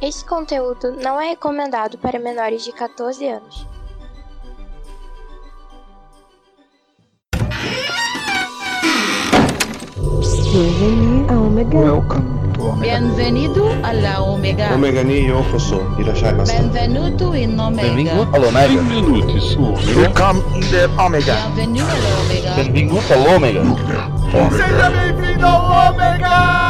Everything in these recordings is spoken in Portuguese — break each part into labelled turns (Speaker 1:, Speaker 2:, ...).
Speaker 1: Esse conteúdo não é recomendado para menores de 14 anos.
Speaker 2: Omega.
Speaker 3: Welcome to Omega.
Speaker 4: Bienvenido alla Omega.
Speaker 5: Omega ni yokoso. Irashai
Speaker 4: Benvenuto in Omega.
Speaker 6: Benvingut all'Omega.
Speaker 3: Benvenuti su Omega.
Speaker 6: Welcome in the Omega.
Speaker 4: Bienvenido alla Omega.
Speaker 6: Benvingut all'Omega.
Speaker 7: Seja bem-vindo ao Ômega!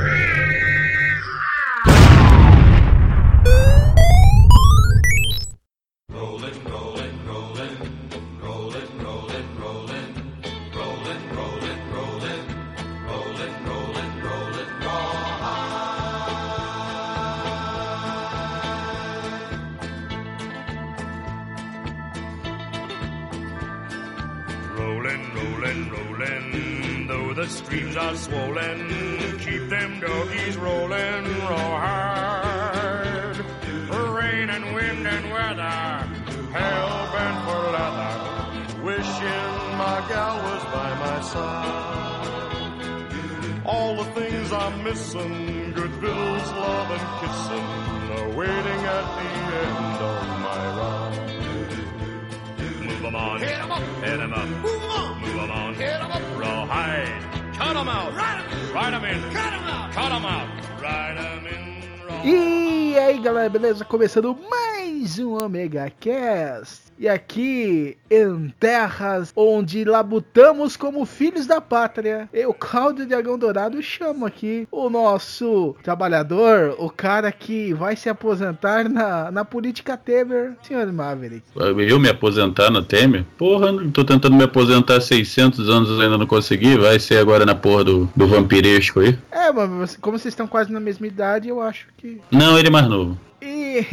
Speaker 8: Beleza? Começando mais um Omega Cast. E aqui em terras onde labutamos como filhos da pátria, eu, Cláudio Dragão Dourado, chamo aqui o nosso trabalhador, o cara que vai se aposentar na, na política Temer, senhor Maverick.
Speaker 9: Eu me aposentar no Temer? Porra, tô tentando me aposentar há 600 anos ainda não consegui. Vai ser agora na porra do, do vampiresco aí?
Speaker 8: É, mas como vocês estão quase na mesma idade, eu acho que.
Speaker 9: Não, ele é mais novo.
Speaker 8: E,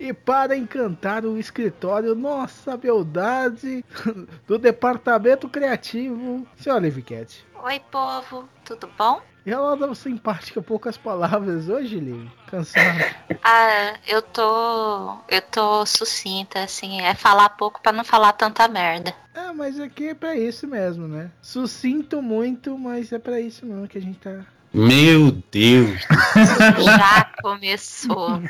Speaker 8: e para encantar o escritório, nossa beldade do departamento criativo, senhora Liviquete.
Speaker 10: Oi, povo, tudo bom?
Speaker 8: E ela dá simpática, poucas palavras hoje, Liv? Cansada.
Speaker 10: Ah, eu tô. Eu tô sucinta, assim, é falar pouco pra não falar tanta merda.
Speaker 8: É, mas aqui é pra isso mesmo, né? Sucinto muito, mas é pra isso mesmo que a gente tá.
Speaker 9: Meu Deus!
Speaker 10: Já começou.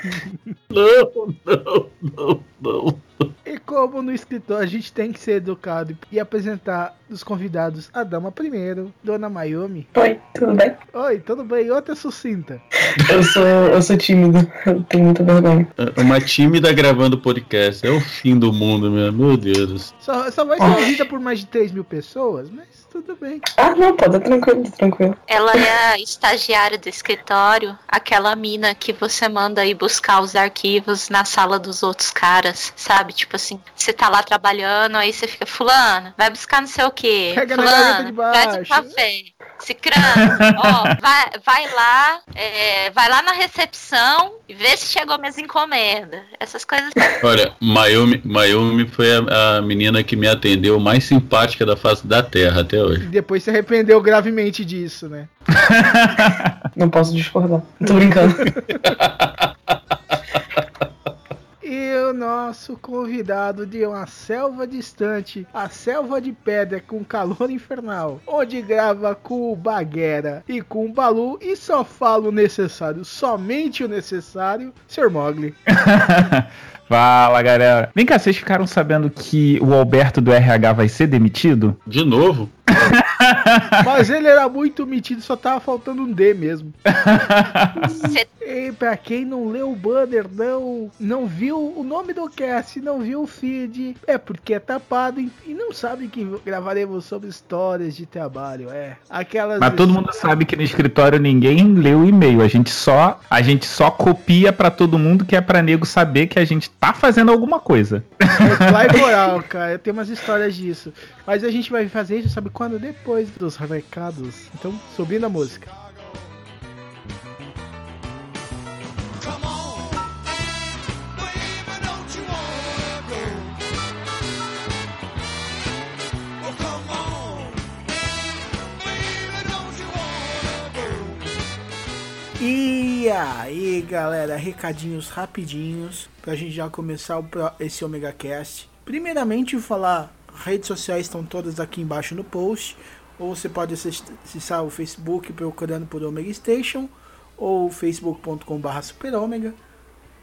Speaker 9: Não, não, não, não.
Speaker 8: E como no escritório a gente tem que ser educado e apresentar os convidados a dama primeiro, Dona Mayumi.
Speaker 11: Oi, tudo bem?
Speaker 8: Oi, tudo bem? Outra sucinta.
Speaker 11: Eu sou, eu sou tímido, eu tenho muita vergonha.
Speaker 9: Uma tímida gravando podcast. É o fim do mundo, meu, meu Deus.
Speaker 8: Só, só vai ser ouvida por mais de 3 mil pessoas, mas tudo bem.
Speaker 11: Ah, não, pode, tranquilo, tranquilo.
Speaker 10: Ela é a estagiária do escritório, aquela mina que você manda ir buscar os arquivos na sala dos outros caras, sabe? Tipo assim, você tá lá trabalhando, aí você fica, fulano, vai buscar não sei o quê.
Speaker 8: Pega
Speaker 10: fulano, traz um café. Cicrano, ó, vai, vai lá, é, vai lá na recepção e vê se chegou minhas encomendas. Essas coisas.
Speaker 9: Olha, Mayumi, Mayumi foi a, a menina que me atendeu mais simpática da face da Terra até
Speaker 8: E
Speaker 9: hoje.
Speaker 8: depois se arrependeu gravemente disso, né?
Speaker 11: Não posso discordar. Tô brincando.
Speaker 8: E o nosso convidado de uma selva distante, a selva de pedra com calor infernal, onde grava com o Baguera e com o Balu e só fala o necessário, somente o necessário, Sr. Mogli.
Speaker 3: Fala, galera. Vem cá, vocês ficaram sabendo que o Alberto do RH vai ser demitido?
Speaker 9: De novo?
Speaker 8: Mas ele era muito metido, só tava faltando um D mesmo. E pra quem não leu o banner, não, não viu o nome do cast, não viu o feed, é porque é tapado e e não sabe que gravaremos sobre histórias de trabalho, é. Aquelas.
Speaker 3: Mas todo mundo sabe que no escritório ninguém leu o e-mail. A gente só, a gente só copia pra todo mundo que é pra nego saber que a gente tá fazendo alguma coisa.
Speaker 8: Vai moral, cara. Eu tenho umas histórias disso. Mas a gente vai fazer isso, sabe quando? Depois dos recados. Então, subindo a música. E aí, galera, recadinhos rapidinhos pra gente já começar esse Omega Cast. Primeiramente, falar redes sociais estão todas aqui embaixo no post, ou você pode acess- acessar o Facebook procurando por Omega Station ou facebook.com/barra superômega.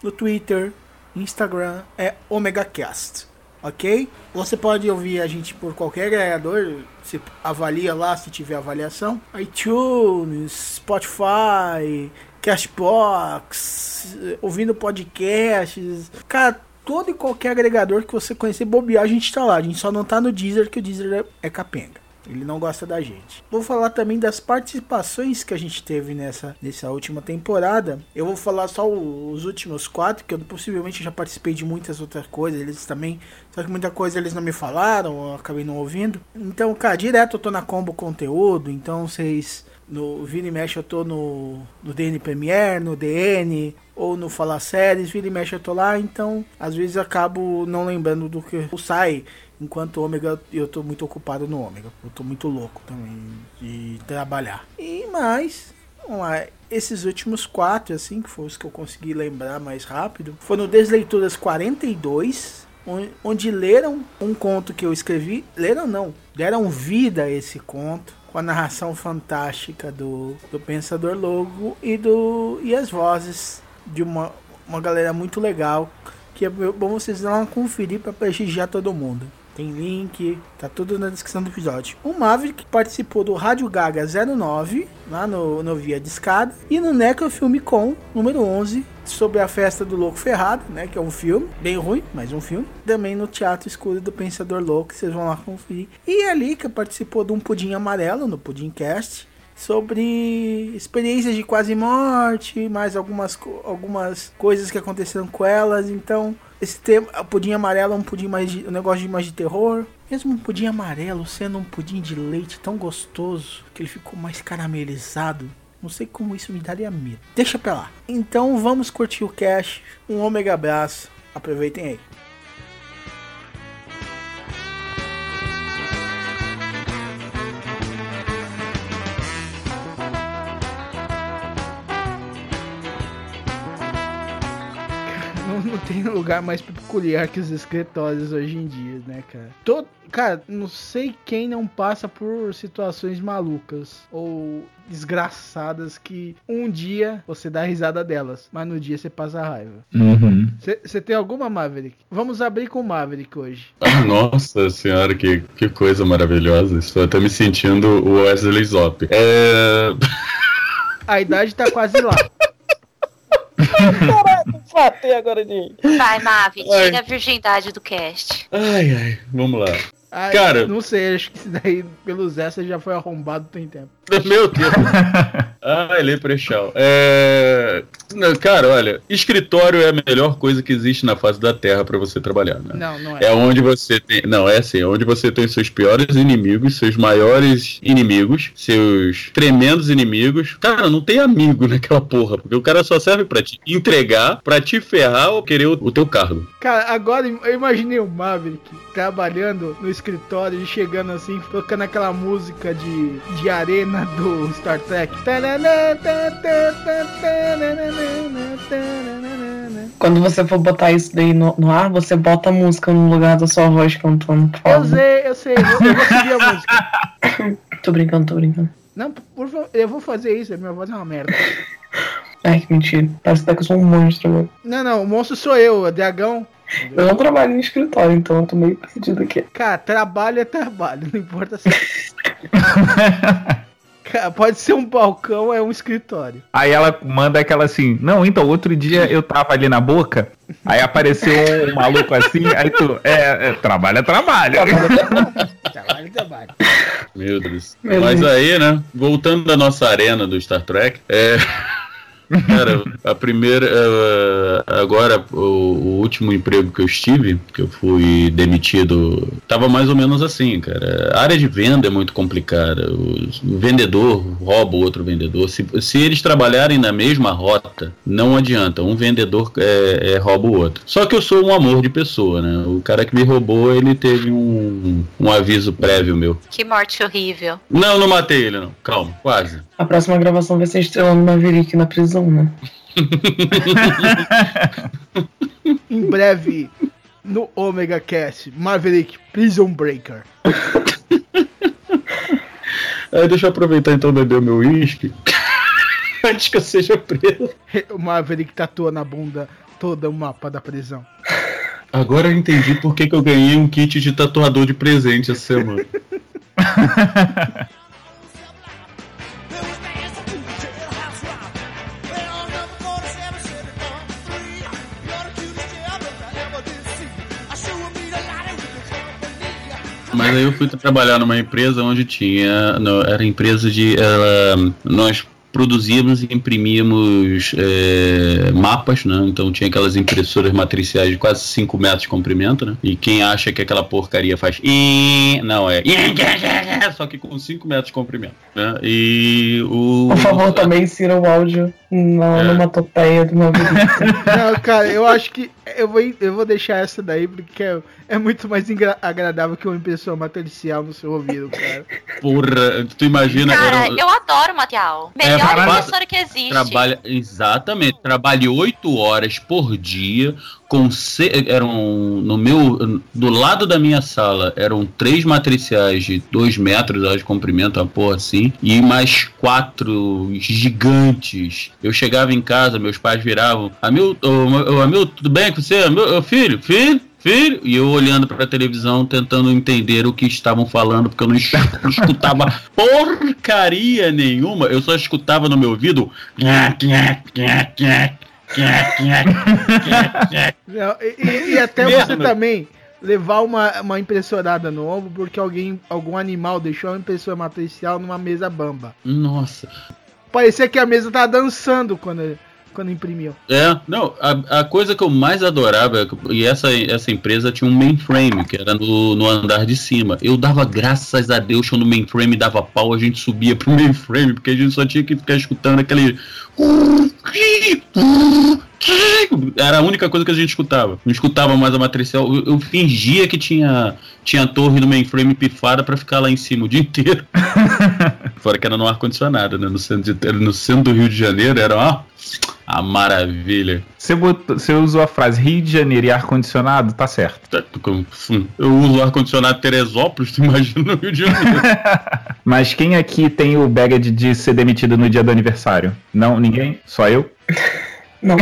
Speaker 8: No Twitter, Instagram é OmegaCast, ok? Você pode ouvir a gente por qualquer agregador, você avalia lá se tiver avaliação. iTunes, Spotify, Cashbox, ouvindo podcasts, cara, todo e qualquer agregador que você conhecer bobear, a gente tá lá. A gente só não tá no Deezer, que o Deezer é, é capenga. Ele não gosta da gente. Vou falar também das participações que a gente teve nessa, nessa última temporada. Eu vou falar só os últimos quatro, que eu possivelmente já participei de muitas outras coisas. Eles também. Só que muita coisa eles não me falaram, eu acabei não ouvindo. Então, cara, direto eu tô na Combo Conteúdo. Então vocês. No Vira e Mexe eu tô no, no DN Premiere, no DN, ou no Fala Séries, Vira e Mexe eu tô lá, então às vezes acabo não lembrando do que sai, enquanto Ômega eu tô muito ocupado no Ômega, eu tô muito louco também de trabalhar. E mais, vamos lá, esses últimos quatro, assim, que foram os que eu consegui lembrar mais rápido, foram Desleituras 42, on- onde leram um conto que eu escrevi, leram não, deram vida a esse conto, com a narração fantástica do, do Pensador Logo e, do, e as vozes de uma, uma galera muito legal, que é bom vocês dar uma conferir para prestigiar todo mundo. Tem link, tá tudo na descrição do episódio. O Maverick participou do Rádio Gaga 09, lá no, no Via Escada, e no Necrofilme Com, número 11, sobre a festa do Louco Ferrado, né? Que é um filme, bem ruim, mas um filme. Também no Teatro Escuro do Pensador Louco, vocês vão lá conferir. E a Lika participou de um Pudim Amarelo, no Pudimcast, sobre experiências de quase morte, mais algumas, algumas coisas que aconteceram com elas. Então, esse tema, pudim amarelo é um pudim mais de, um negócio de mais de terror. Mesmo um pudim amarelo sendo um pudim de leite tão gostoso que ele ficou mais caramelizado. Não sei como isso me daria medo. Deixa pra lá. Então vamos curtir o cash. Um ômega abraço. Aproveitem aí. Não, tem lugar mais peculiar que os escritórios hoje em dia, né, cara? Todo, cara, não sei quem não passa por situações malucas ou desgraçadas que um dia você dá risada delas, mas no dia você passa raiva.
Speaker 3: Uhum.
Speaker 8: Você tem alguma Maverick? Vamos abrir com o Maverick hoje.
Speaker 9: Ah, Nossa senhora, que, que coisa maravilhosa. Estou até me sentindo o Wesley Zop. É.
Speaker 8: A idade tá quase lá.
Speaker 11: Fatei agora de.
Speaker 10: Vai, Mavi,
Speaker 9: Ai.
Speaker 10: tira a virgindade do cast.
Speaker 9: Ai, ai, vamos lá.
Speaker 8: Ah,
Speaker 9: Cara-
Speaker 8: Não sei, acho que isso daí, pelos essa, já foi arrombado tem tempo.
Speaker 9: Meu Deus. Ai, Leprechal. É. não, Cara, olha, escritório é a melhor coisa que existe na face da Terra pra você trabalhar, né?
Speaker 8: Não, não é.
Speaker 9: É onde você tem. Não, é assim, é onde você tem seus piores inimigos, seus maiores inimigos, seus tremendos inimigos. Cara, não tem amigo naquela porra, porque o cara só serve pra te entregar, pra te ferrar ou querer o, o teu cargo.
Speaker 8: Cara, agora eu imaginei o Maverick trabalhando no escritório e chegando assim, tocando aquela música de, de arena do Star Trek.
Speaker 11: Quando você for botar isso daí no, no ar, você bota a música no lugar da sua voz cantando, por
Speaker 8: Eu sei, eu sei, eu, eu vou seguir a música.
Speaker 11: Tô brincando, tô brincando.
Speaker 8: Não, por favor, eu vou fazer isso, minha voz é uma merda.
Speaker 11: Ai, que mentira. Parece até que eu sou um monstro.
Speaker 8: Não, não, o monstro sou eu, o dragão.
Speaker 11: Eu não trabalho em escritório, então eu tô meio perdido aqui.
Speaker 8: Cara, trabalho é trabalho, não importa se. Cara, pode ser um balcão, é um escritório.
Speaker 3: Aí ela manda aquela assim, não, então, outro dia eu tava ali na boca, aí apareceu um maluco assim, aí tu, é, é trabalho é trabalho.
Speaker 8: Trabalho é trabalho.
Speaker 9: Meu Deus.
Speaker 11: Meu
Speaker 9: Mas
Speaker 11: Deus.
Speaker 9: aí, né? Voltando à nossa arena do Star Trek, é. Cara, a primeira. eh, agora, o, o último emprego que eu estive, que eu fui demitido, tava mais ou menos assim, cara. A área de venda é muito complicada. O, o vendedor rouba o outro vendedor. Se, se eles trabalharem na mesma rota, não adianta. Um vendedor é, é, rouba o outro. Só que eu sou um amor de pessoa, né? O cara que me roubou, ele teve um, um aviso prévio meu.
Speaker 10: Que morte horrível.
Speaker 9: Não, não matei ele, não. Calma, quase.
Speaker 11: A próxima gravação vai ser estrelando Maverick na prisão, né?
Speaker 8: em breve, no Omega Cast, Maverick Prison Breaker.
Speaker 9: Aí deixa eu aproveitar então beber o meu uísque. Antes que eu seja preso.
Speaker 8: O Maverick tatua na bunda todo o mapa da prisão.
Speaker 9: Agora eu entendi por que, que eu ganhei um kit de tatuador de presente essa semana. Mas aí eu fui trabalhar numa empresa onde tinha. no- era empresa de. ela- nós produzíamos e imprimíamos é, mapas, né? Então tinha aquelas impressoras matriciais de quase 5 metros de comprimento, né? E quem acha que aquela porcaria faz. Não, é. Só que com 5 metros de comprimento. Né? E o.
Speaker 11: Por favor, também insira o áudio na,
Speaker 9: É.
Speaker 11: numa topeia do meu vídeo.
Speaker 8: Não, cara, eu acho que eu vou, eu vou deixar essa daí porque é, é muito mais agradável que uma impressora matricial no seu ouvido, cara.
Speaker 9: Porra, tu imagina.
Speaker 10: Cara,
Speaker 9: era-
Speaker 10: eu adoro material.
Speaker 9: É,
Speaker 10: Melhor
Speaker 9: para-
Speaker 10: impressora que existe.
Speaker 9: Trabalha, exatamente, trabalhe oito horas por dia com se, eram no meu do lado da minha sala eram três matriciais de dois metros de comprimento, uma porra assim, e mais quatro gigantes. Eu chegava em casa, meus pais viravam, Hamilton, ô, ô, Hamilton, tudo bem com você? Hamil- ô, filho, filho? Filho, e eu olhando pra televisão, tentando entender o que estavam falando, porque eu não es- não escutava porcaria nenhuma, eu só escutava no meu ouvido.
Speaker 8: Não, e, e- até você
Speaker 9: Merda.
Speaker 8: também levar uma, uma impressorada no ombro porque alguém, algum animal deixou a impressora matricial numa mesa bamba.
Speaker 9: Nossa.
Speaker 8: Parecia que a mesa tava dançando quando, quando imprimiu.
Speaker 9: É, não, a, a coisa que eu mais adorava, é e essa, essa empresa tinha um mainframe, que era no, no andar de cima. Eu dava graças a Deus quando o mainframe dava pau, a gente subia pro mainframe, porque a gente só tinha que ficar escutando aquele. Era a única coisa que a gente escutava. Não escutava mais a matricial. Eu, eu fingia que tinha, tinha torre no mainframe pifada pra ficar lá em cima o dia inteiro. Fora que era no ar-condicionado, né? No centro, de- no centro do Rio de Janeiro era ó, a maravilha.
Speaker 3: Você, botou- você usou a frase Rio de Janeiro e ar-condicionado, tá certo.
Speaker 9: Tá, Eu uso ar-condicionado Teresópolis, tu imagina no Rio de Janeiro.
Speaker 3: Mas quem aqui tem o bagage de ser demitido no dia do aniversário? Não, ninguém? Só eu?
Speaker 11: Não.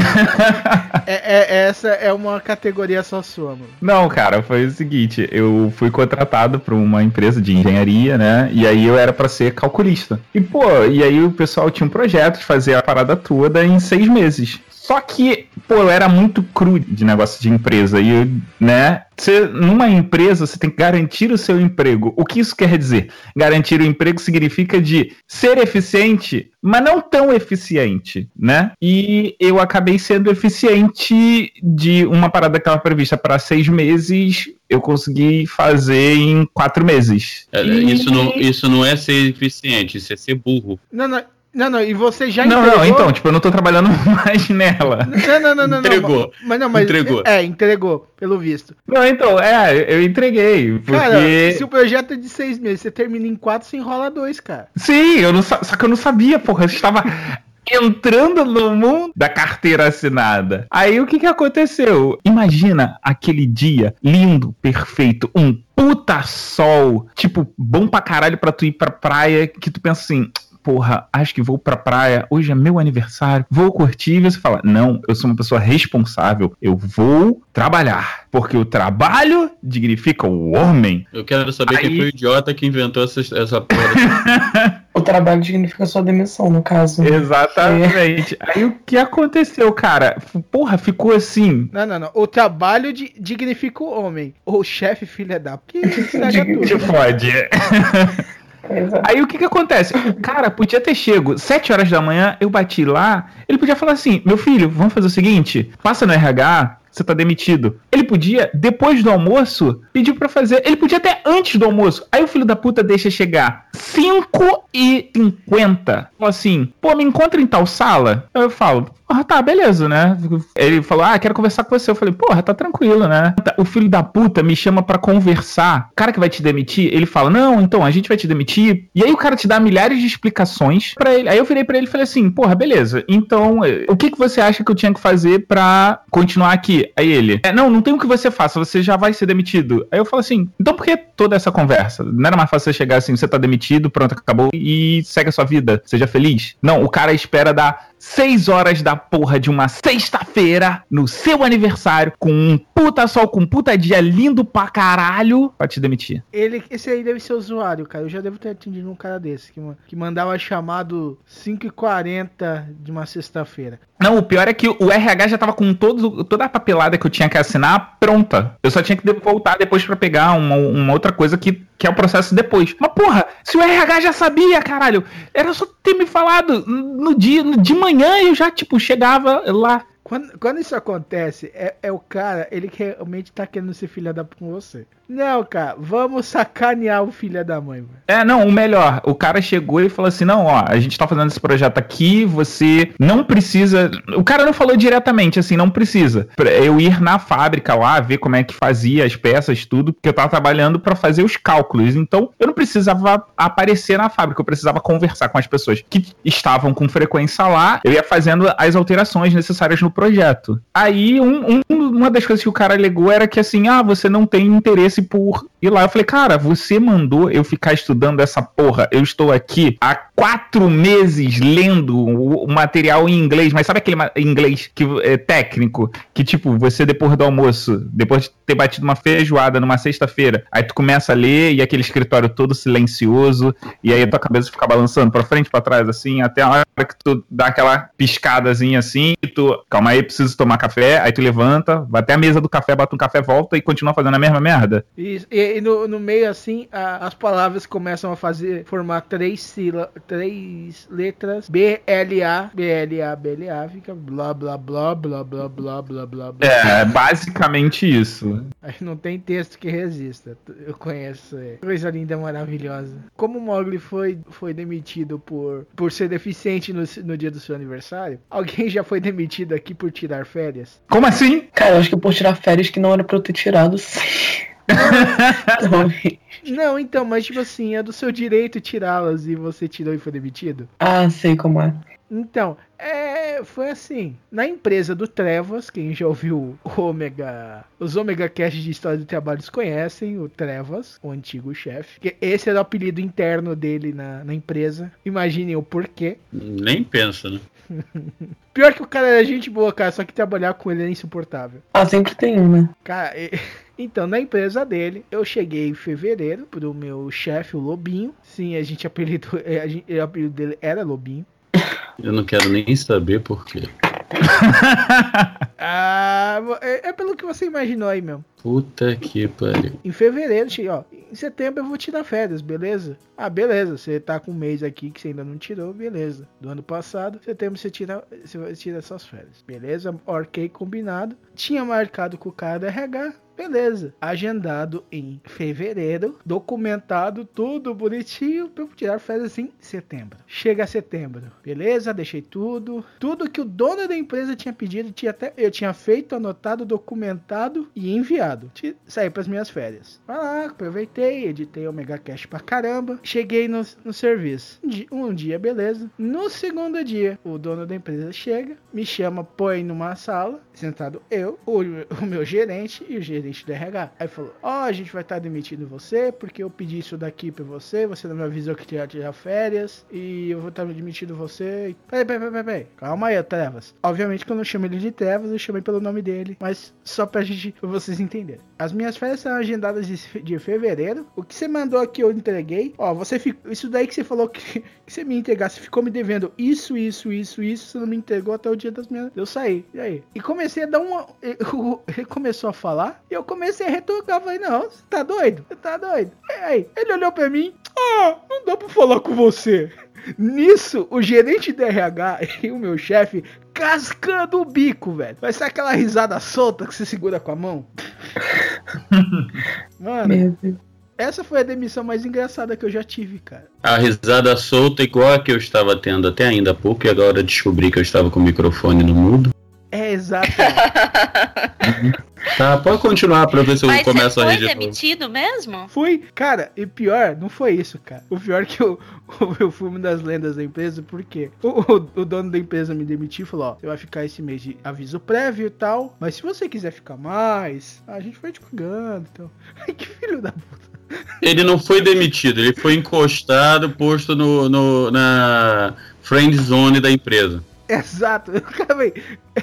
Speaker 8: É, é- essa é uma categoria só sua, mano.
Speaker 3: Não, cara, foi o seguinte, eu fui contratado para uma empresa de engenharia, né? E aí eu era para ser calculista. E pô, e aí o pessoal tinha um projeto de fazer a parada toda em seis meses. Só que, pô, eu era muito cru de negócio de empresa. E, eu, né? Você, numa empresa, você tem que garantir o seu emprego. O que isso quer dizer? Garantir o emprego significa de ser eficiente, mas não tão eficiente, né? E eu acabei sendo eficiente de uma parada que estava prevista para seis meses, eu consegui fazer em quatro meses.
Speaker 9: É,
Speaker 3: E-
Speaker 9: Isso não, isso não é ser eficiente, isso é ser burro.
Speaker 8: Não, não, não, não, e você já
Speaker 3: Não,
Speaker 8: entregou...
Speaker 3: não, então, tipo, eu não tô trabalhando mais nela.
Speaker 8: Não, não, não, não,
Speaker 9: Entregou.
Speaker 8: não. Mas não, mas
Speaker 9: Entregou.
Speaker 8: É, entregou, pelo visto.
Speaker 3: Não, então, é, eu entreguei. Porque.
Speaker 8: Cara, se o projeto é de seis meses, você termina em quatro, você enrola dois, cara.
Speaker 3: Sim, eu não, só que eu não sabia, porra. Eu estava entrando no mundo da carteira assinada. Aí o que que aconteceu? Imagina aquele dia lindo, perfeito, um puta sol, tipo, bom pra caralho pra tu ir pra praia, que tu pensa assim. Porra, acho que vou pra praia, hoje é meu aniversário, vou curtir, e você fala, não, eu sou uma pessoa responsável, eu vou trabalhar, porque o trabalho dignifica o homem.
Speaker 9: Eu quero saber
Speaker 3: Aí-
Speaker 9: quem foi o idiota que inventou essa, essa porra.
Speaker 11: O trabalho significa sua demissão, no caso.
Speaker 3: Exatamente. Aí o que aconteceu, cara? Porra, ficou assim.
Speaker 8: Não, não, não. O trabalho de, dignifica o homem. O chefe, filha da... Que estraga
Speaker 3: Te
Speaker 8: tudo.
Speaker 3: Aí o que que acontece? Cara podia ter chego 7 horas da manhã, eu bati lá, ele podia falar assim: meu filho, vamos fazer o seguinte: passa no RH, você tá demitido. Ele podia, depois do almoço, pedir pra fazer. Ele podia até antes do almoço. Aí o filho da puta deixa chegar 5 e 50. Fala assim, pô, me encontra em tal sala? Eu falo, ah, tá, beleza, né? Ele falou, ah, quero conversar com você. Eu falei, porra, tá tranquilo, né? O filho da puta me chama pra conversar. O cara que vai te demitir, ele fala, não, então, a gente vai te demitir. E aí o cara te dá milhares de explicações pra ele. Aí eu virei pra ele e falei assim, porra, beleza. Então, eh, o que, que você acha que eu tinha que fazer pra continuar aqui? Aí ele, é, não, não tem o que você faça, você já vai ser demitido. Aí eu falo assim, então por que toda essa conversa? Não era mais fácil você chegar assim, você tá demitido, pronto, acabou, e segue a sua vida, seja feliz? Não, o cara espera dar 6 horas da porra de uma sexta-feira, no seu aniversário, com um puta sol, com um puta dia lindo pra caralho, pra te demitir.
Speaker 8: Ele, esse aí deve ser usuário, cara. Eu já devo ter atendido um cara desse, que, que mandava chamado 5h40 de uma sexta-feira.
Speaker 3: Não, o pior é que o RH já tava com todo, toda a papelada que eu tinha que assinar pronta. Eu só tinha que voltar depois para pegar uma, uma, outra coisa que, que é o processo depois. Mas porra, se o RH já sabia, caralho, era só ter me falado no dia, no, de manhã eu já, tipo, chegava lá.
Speaker 8: Quando, quando isso acontece, é, é o cara, ele que realmente tá querendo ser filha da com você. Não, cara, vamos sacanear o filho da mãe, mano.
Speaker 3: É, não, o melhor, o cara chegou e falou assim: não, ó, a gente tá fazendo esse projeto aqui, você não precisa. O cara não falou diretamente, assim, não precisa. Eu ir na fábrica lá, ver como é que fazia as peças, tudo, porque eu tava trabalhando para fazer os cálculos. Então, eu não precisava aparecer na fábrica, eu precisava conversar com as pessoas que estavam com frequência lá, eu ia fazendo as alterações necessárias no projeto. Aí, um, um, uma das coisas que o cara alegou era que assim, ah, você não tem interesse por ir lá. Eu falei, cara, você mandou eu ficar estudando essa porra. Eu estou aqui há quatro meses lendo o, material em inglês, mas sabe aquele inglês que é técnico? Que tipo, você depois do almoço, depois de ter batido uma feijoada numa sexta-feira, aí tu começa a ler e aquele escritório todo silencioso, e aí a tua cabeça fica balançando pra frente, pra trás, assim, até a hora que tu dá aquela piscadazinha assim, e tu, calma aí, preciso tomar café, aí tu levanta, vai até a mesa do café, bota um café, volta e continua fazendo a mesma merda.
Speaker 8: Isso, e, e no, no, meio assim, a, as palavras começam a fazer, formar três sílabas, três letras, B, L, A, B, L, A, B, L, A, fica blá, blá, blá, blá, blá, blá, blá, blá, blá.
Speaker 3: É, basicamente isso.
Speaker 8: Aí não tem texto que resista, eu conheço, é. coisa linda, maravilhosa. Como o Mogli foi, foi demitido por, por ser deficiente no, no dia do seu aniversário, alguém já foi demitido aqui por tirar férias?
Speaker 3: Como assim?
Speaker 11: Cara, eu acho que por tirar férias que não era pra eu ter tirado, sim.
Speaker 8: Não, então, mas tipo assim, é do seu direito tirá-las e você tirou e foi demitido?
Speaker 11: Ah, sei como é.
Speaker 8: Então, é, foi assim. Na empresa do Trevas, quem já ouviu o Ômega, os Omega Cast de História do Trabalho conhecem o Trevas, o antigo chefe. Esse era o apelido interno dele na, na empresa. Imaginem o porquê.
Speaker 9: Nem pensa, né?
Speaker 8: Pior que o cara era gente boa, cara, só que trabalhar com ele é insuportável.
Speaker 11: Ah, sempre tem um, né?
Speaker 8: Cara, então na empresa dele, eu cheguei em fevereiro pro meu chefe, o Lobinho. Sim, a gente apelidou, a gente, o apelido dele era Lobinho.
Speaker 9: Eu não quero nem saber por quê.
Speaker 8: ah, é, é, pelo que você imaginou aí mesmo.
Speaker 9: Puta que pariu.
Speaker 8: Em fevereiro, ó, em setembro eu vou tirar férias, beleza? Ah, beleza, você tá com um mês aqui que você ainda não tirou, beleza. Do ano passado, setembro você tira, você tira suas férias, beleza? Ok, combinado. Tinha marcado com o cara da RH, Beleza. Agendado em fevereiro, documentado tudo bonitinho para tirar férias em setembro. Chega setembro, beleza? Deixei tudo, tudo que o dono da empresa tinha pedido, tinha até eu tinha feito, anotado, documentado e enviado. Saí para as minhas férias. Vai lá, aproveitei, editei o Mega Cash pra caramba. Cheguei no, no serviço. Um dia, beleza. No segundo dia, o dono da empresa chega, me chama, põe numa sala, sentado eu, o, o meu gerente e o gerente gerente do RH. Aí falou: Ó, oh, a gente vai estar tá demitindo você porque eu pedi isso daqui pra você, você não me avisou que ia tirar férias e eu vou estar tá demitindo você. Peraí, peraí, peraí, peraí. Calma aí, Trevas. Obviamente que eu não chamo ele de Trevas, eu chamei pelo nome dele, mas só pra gente, pra vocês entenderem. As minhas férias são agendadas de, de fevereiro. O que você mandou aqui eu entreguei. Ó, você ficou. Isso daí que você falou que, que você me entregasse, ficou me devendo isso, isso, isso, isso. Você não me entregou até o dia das minhas. Eu saí. E aí? E comecei a dar uma. Ele começou a falar e eu comecei a retocar. Falei, não, você tá doido? Você tá doido? E aí? Ele olhou pra mim. Ah, não dá pra falar com você. Nisso, o gerente de RH e o meu chefe cascando o bico, velho. Vai ser aquela risada solta que você segura com a mão. Mano, essa foi a demissão mais engraçada que eu já tive, cara.
Speaker 9: A risada solta igual a que eu estava tendo até ainda há pouco e agora descobri que eu estava com o microfone no mudo.
Speaker 8: É exato.
Speaker 9: Tá, pode continuar pra ver se eu
Speaker 10: Mas você
Speaker 9: começo a
Speaker 10: foi
Speaker 9: rir de novo.
Speaker 10: demitido mesmo?
Speaker 8: Fui, cara, e pior, não foi isso, cara. O pior é que eu, eu fui uma das lendas da empresa, porque o, o, o dono da empresa me demitiu e falou: Ó, você vai ficar esse mês de aviso prévio e tal, mas se você quiser ficar mais, a gente vai te pagando. Então, ai, que filho da puta.
Speaker 9: Ele não foi demitido, ele foi encostado, posto no, no- na friend zone da empresa.
Speaker 8: Exato, eu.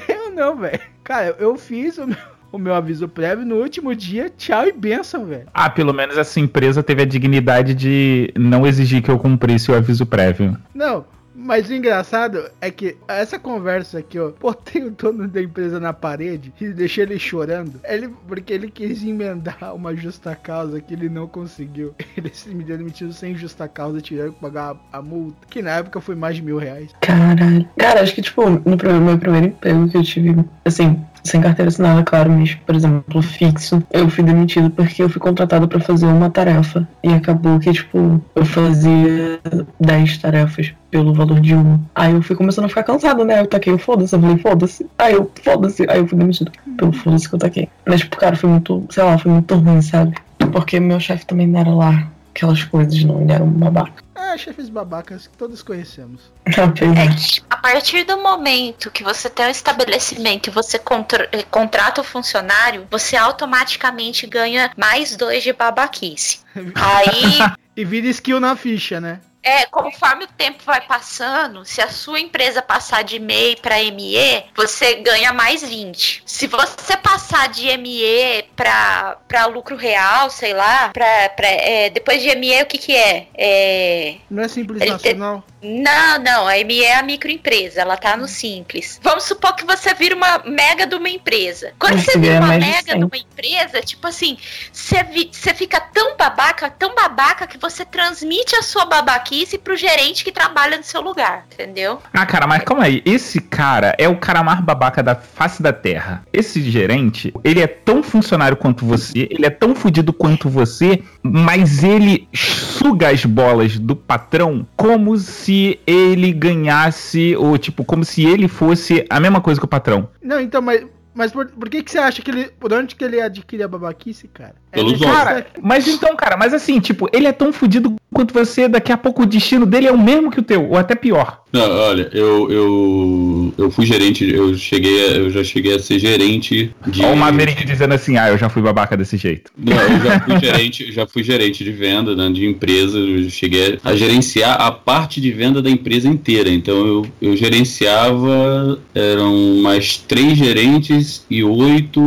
Speaker 8: Eu não, velho. Cara, eu fiz o meu, o meu aviso prévio no último dia, tchau e benção, velho.
Speaker 3: Ah, pelo menos essa empresa teve a dignidade de não exigir que eu cumprisse o aviso prévio.
Speaker 8: Não, mas o engraçado é que essa conversa aqui, ó, botei o dono da empresa na parede e deixei ele chorando. Ele, porque ele quis emendar uma justa causa que ele não conseguiu. Ele se me demitiu sem justa causa, tirando que pagar a, a multa, que na época foi mais de mil reais.
Speaker 11: Caralho. Cara, acho que, tipo, no primeiro, meu primeiro emprego que eu tive, assim, sem carteira assinada, claro, mas, por exemplo, fixo, eu fui demitido porque eu fui contratado pra fazer uma tarefa. E acabou que, tipo, eu fazia 10 tarefas pelo valor de uma. Aí eu fui começando a ficar cansada, né? Eu taquei o foda-se, eu falei, foda-se. Aí eu, foda-se. Aí eu fui demitido pelo foda-se que eu taquei. Mas, tipo, cara, foi muito, sei lá, foi muito ruim, sabe? Porque meu chefe também não era lá aquelas coisas, não. Ele era um babaca.
Speaker 8: Ah, chefes babacas que todos conhecemos.
Speaker 10: É que a partir do momento que você tem um estabelecimento e você contra- eh, contrata o funcionário, você automaticamente ganha mais dois de babaquice. Aí,
Speaker 8: E vira skill na ficha, né?
Speaker 10: É, conforme o tempo vai passando, se a sua empresa passar de MEI para ME, você ganha mais 20. Se você passar de ME para para lucro real, sei lá, pra, pra, é, depois de ME, o que que é? É,
Speaker 8: Não é simples nacional.
Speaker 10: não, não, a ME é a microempresa, ela tá no simples. Vamos supor que você vira uma mega de uma empresa. Quando você vira
Speaker 11: vier
Speaker 10: uma
Speaker 11: de
Speaker 10: mega
Speaker 11: 100.
Speaker 10: de uma empresa, tipo assim, você, você fica tão babaca, tão babaca que você transmite a sua babaquice pro gerente que trabalha no seu lugar, entendeu?
Speaker 3: Ah, cara, mas calma aí. Esse cara é o cara mais babaca da face da terra. Esse gerente, ele é tão funcionário quanto você, ele é tão fudido quanto você, mas ele suga as bolas do patrão como se ele ganhasse, ou tipo, como se ele fosse a mesma coisa que o patrão.
Speaker 8: Não, então, mas, mas por, por que, que você acha que ele. Por onde que ele adquire a babaquice, cara? É
Speaker 9: Pelos olhos.
Speaker 3: Cara, mas então, cara, mas assim, tipo, ele é tão fudido quanto você, daqui a pouco o destino dele é o mesmo que o teu, ou até pior.
Speaker 9: Não, olha, eu, eu, eu fui gerente, eu cheguei, a- eu já cheguei a ser gerente de.
Speaker 3: Olha o Maverick dizendo assim, ah, eu já fui babaca desse jeito.
Speaker 9: Não, eu já fui gerente, já fui gerente de venda, né, de empresa, eu cheguei a gerenciar a parte de venda da empresa inteira. Então eu, eu gerenciava, eram mais três gerentes e oito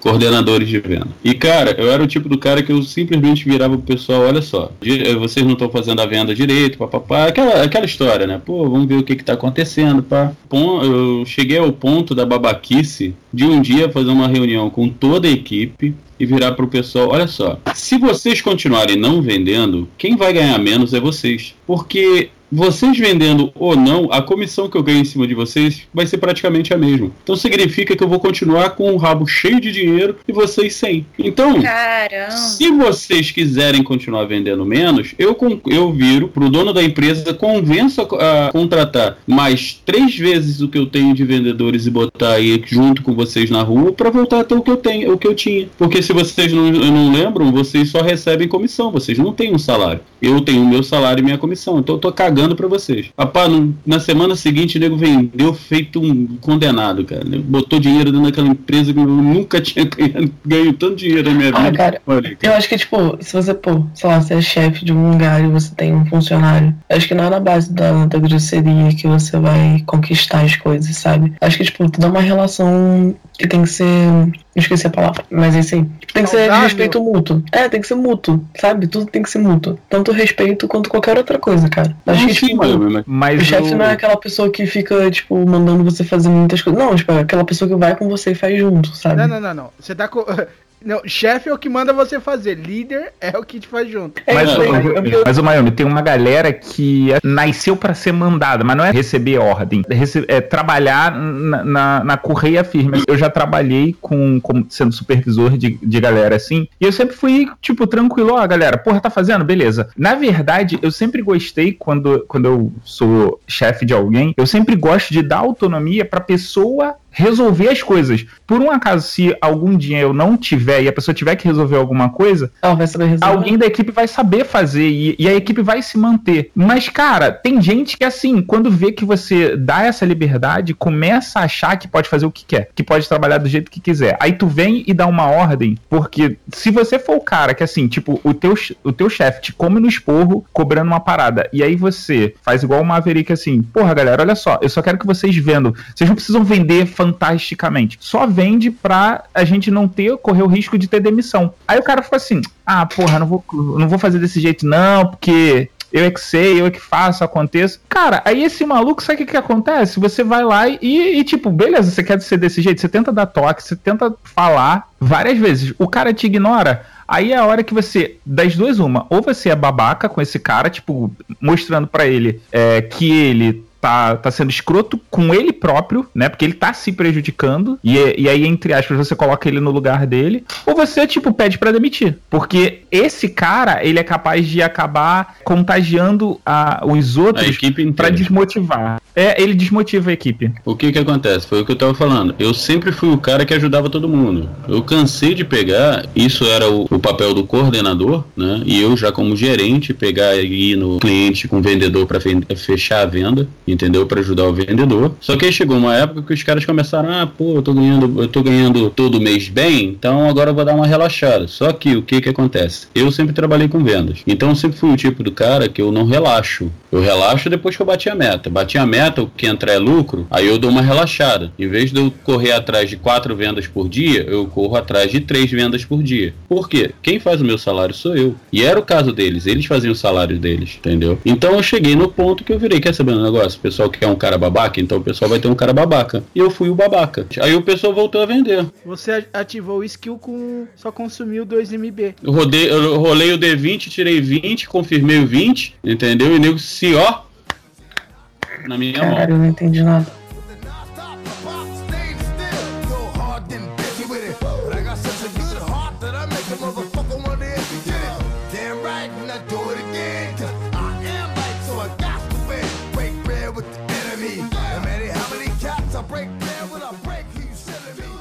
Speaker 9: coordenadores de venda. E cara, eu era o tipo do cara que eu simplesmente virava pro pessoal, olha só, eh, vocês não estão fazendo a venda direito, papapá, aquela, aquela história, né? Pô, vamos ver o que que tá acontecendo, pá. Eu cheguei ao ponto da babaquice de um dia fazer uma reunião com toda a equipe e virar pro pessoal, olha só, se vocês continuarem não vendendo, quem vai ganhar menos é vocês. Porque vocês vendendo ou não, a comissão que eu ganho em cima de vocês vai ser praticamente a mesma. Então significa que eu vou continuar com o rabo cheio de dinheiro e vocês sem. Então,
Speaker 10: Caramba.
Speaker 9: se vocês quiserem continuar vendendo menos, eu, eu viro pro dono da empresa, convenço a, a contratar mais três vezes o que eu tenho de vendedores e botar aí junto com vocês na rua para voltar a ter o que eu tenho, o que eu tinha. Porque se vocês não, não lembram, vocês só recebem comissão, vocês não têm um salário. Eu tenho o meu salário e minha comissão, então eu tô cagando pra vocês. Rapaz, no- na semana seguinte o nego vendeu feito um condenado, cara. Botou dinheiro dentro daquela empresa que eu nunca tinha ganho, ganho tanto dinheiro na minha
Speaker 11: Ah,
Speaker 9: vida.
Speaker 11: cara,
Speaker 9: Olha,
Speaker 11: Eu acho que, tipo, se você, pô, sei lá, você é chefe de um lugar e você tem um funcionário, acho que não é na base da, da grosseria que você vai conquistar as coisas, sabe? Acho que, tipo, tudo é uma relação que tem que ser esqueci a palavra, mas é isso aí. Tem que ser respeito mútuo. É, tem que ser mútuo, sabe? Tudo tem que ser mútuo. Tanto respeito quanto qualquer outra coisa, cara. Acho que,
Speaker 9: Sim,
Speaker 11: tipo,
Speaker 9: mas-
Speaker 3: Mas
Speaker 11: o chefe não é aquela pessoa que fica, tipo, mandando você fazer muitas coisas. Não, tipo, é aquela pessoa que vai com você e faz junto, sabe?
Speaker 8: Não, não, não, não. Você tá com. Não, chefe é o que manda você fazer, líder é o que te faz junto.
Speaker 11: É
Speaker 3: Mas, o-
Speaker 11: é
Speaker 3: mas o Miami tem uma galera que nasceu pra ser mandada, mas não é receber ordem, é, rece- é trabalhar na, na, na correia firme. Eu já trabalhei com, como sendo supervisor de, de galera assim, e eu sempre fui, tipo, tranquilo, ó, galera, porra, tá fazendo? Beleza. Na verdade, eu sempre gostei quando, quando eu sou chefe de alguém, eu sempre gosto de dar autonomia pra pessoa resolver as coisas. Por um acaso, se algum dia eu não tiver e a pessoa tiver que resolver alguma coisa, alguém da equipe vai saber fazer e, e a equipe vai se manter. Mas, cara, tem gente que, assim, quando vê que você dá essa liberdade, começa a achar que pode fazer o que quer, que pode trabalhar do jeito que quiser. Aí tu vem e dá uma ordem, porque se você for o cara que, assim, tipo, o teu, o teu chefe te come no esporro cobrando uma parada, e aí você faz igual o Maverick, assim, porra, galera, olha só, eu só quero que vocês vendam. Vocês não precisam vender fantasticamente. Só vende pra a gente não ter, correr o risco de ter demissão. Aí o cara fica assim, ah, porra, não vou, não vou fazer desse jeito não, porque eu é que sei, eu é que faço, aconteça. Cara, aí esse maluco, sabe o que, que acontece? Você vai lá e, e, tipo, beleza, você quer ser desse jeito, você tenta dar toque, você tenta falar várias vezes. O cara te ignora. Aí é a hora que você, das duas, uma, ou você é babaca com esse cara, tipo, mostrando pra ele é, que ele tá, tá sendo escroto com ele próprio, né? Porque ele tá se prejudicando. E, e aí, entre aspas, você coloca ele no lugar dele. Ou você, tipo, pede pra demitir. Porque esse cara, ele é capaz de acabar contagiando a, os outros
Speaker 9: inteira.
Speaker 3: desmotivar. É, ele desmotiva a equipe.
Speaker 9: O que que acontece? Foi o que eu tava falando. Eu sempre fui o cara que ajudava todo mundo. Eu cansei de pegar, isso era o, o papel do coordenador, né? E eu já como gerente pegar e ir no cliente com o vendedor para fechar a venda, entendeu? Para ajudar o vendedor. Só que aí chegou uma época que os caras começaram, ah, pô, eu tô ganhando, eu tô ganhando todo mês bem, então agora eu vou dar uma relaxada. Só que o que que acontece? Eu sempre trabalhei com vendas. Então eu sempre fui o tipo do cara que eu não relaxo. Eu relaxo depois que eu bati a meta. Bati a meta, o que entrar é lucro, aí eu dou uma relaxada. Em vez de eu correr atrás de quatro vendas por dia, eu corro atrás de três vendas por dia. Por quê? Quem faz o meu salário sou eu. E era o caso deles, eles faziam o salário deles, entendeu? Então eu cheguei no ponto que eu virei, quer saber um negócio? O pessoal quer um cara babaca, então o pessoal vai ter um cara babaca. E eu fui o babaca. Aí o pessoal voltou a vender.
Speaker 8: Você ativou o skill com. Só consumiu 2 MB.
Speaker 9: Eu, rodei, eu rolei o D20, tirei 20, confirmei o 20, entendeu? E nego se, ó, na minha mão.
Speaker 11: Caralho, eu não entendi nada.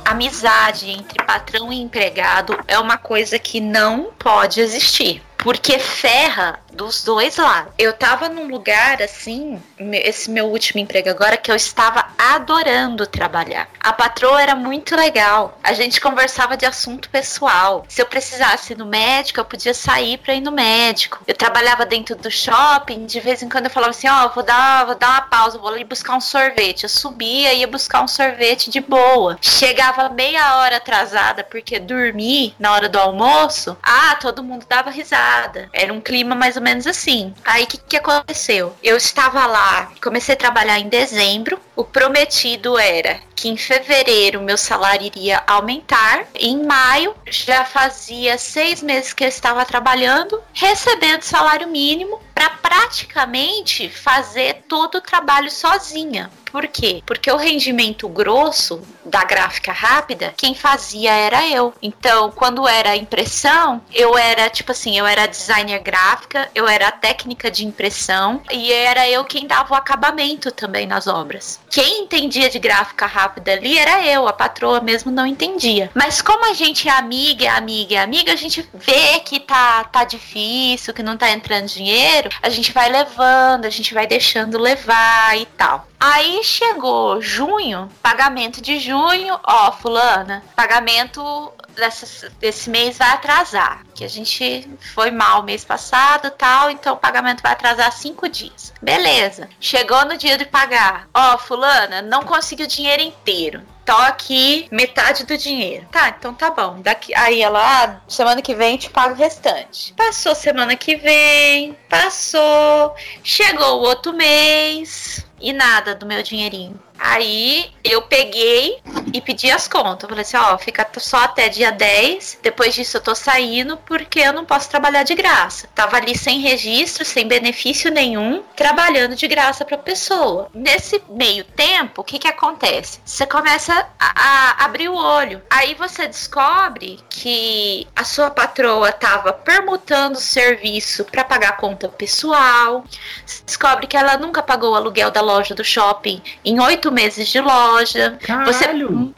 Speaker 10: Amizade entre patrão e empregado é uma coisa que não pode existir. Porque ferra dos dois lados. Eu tava num lugar assim, esse meu último emprego agora, que eu estava adorando trabalhar. A patroa era muito legal. A gente conversava de assunto pessoal. Se eu precisasse ir no médico, eu podia sair pra ir no médico. Eu trabalhava dentro do shopping, de vez em quando eu falava assim, ó, vou dar, vou dar uma pausa, vou ali buscar um sorvete. Eu subia e ia buscar um sorvete de boa. Chegava meia hora atrasada porque dormi na hora do almoço. Ah, todo mundo dava risada. Era um clima mais ou menos assim. Aí o que, que aconteceu? Eu estava lá, comecei a trabalhar em dezembro. O prometido era que em fevereiro meu salário iria aumentar. Em maio já fazia seis meses que eu estava trabalhando, recebendo salário mínimo para praticamente fazer todo o trabalho sozinha. Por quê? Porque o rendimento grosso da gráfica rápida, quem fazia era eu. Então, quando era impressão, eu era tipo assim, eu era designer gráfica, eu era técnica de impressão e era eu quem dava o acabamento também nas obras. Quem entendia de gráfica rápida ali era eu, a patroa mesmo não entendia. Mas como a gente é amiga, é amiga, é amiga, a gente vê que tá, tá difícil, que não tá entrando dinheiro, a gente vai levando, a gente vai deixando levar e tal. Aí chegou junho, pagamento de junho, ó, fulana, pagamento dessa, desse mês vai atrasar. Que a gente foi mal mês passado tal, então o pagamento vai atrasar cinco dias. Beleza. Chegou no dia de pagar. Ó, fulana, não consegui o dinheiro inteiro. Aqui metade do dinheiro. Tá, então tá bom. Daqui, aí ela, ah, semana que vem te pago o restante. Passou semana que vem, passou. Chegou o outro mês e nada do meu dinheirinho. Aí eu peguei e pedi as contas. Falei assim, ó, fica só até dia 10. Depois disso eu tô saindo porque eu não posso trabalhar de graça. Tava ali sem registro, sem benefício nenhum, trabalhando de graça pra pessoa. Nesse meio tempo, o que que acontece? Você começa a, a abrir o olho. Aí você descobre que a sua patroa tava permutando serviço pra pagar conta pessoal. Descobre que ela nunca pagou o aluguel da loja do shopping em oito meses de loja. Você,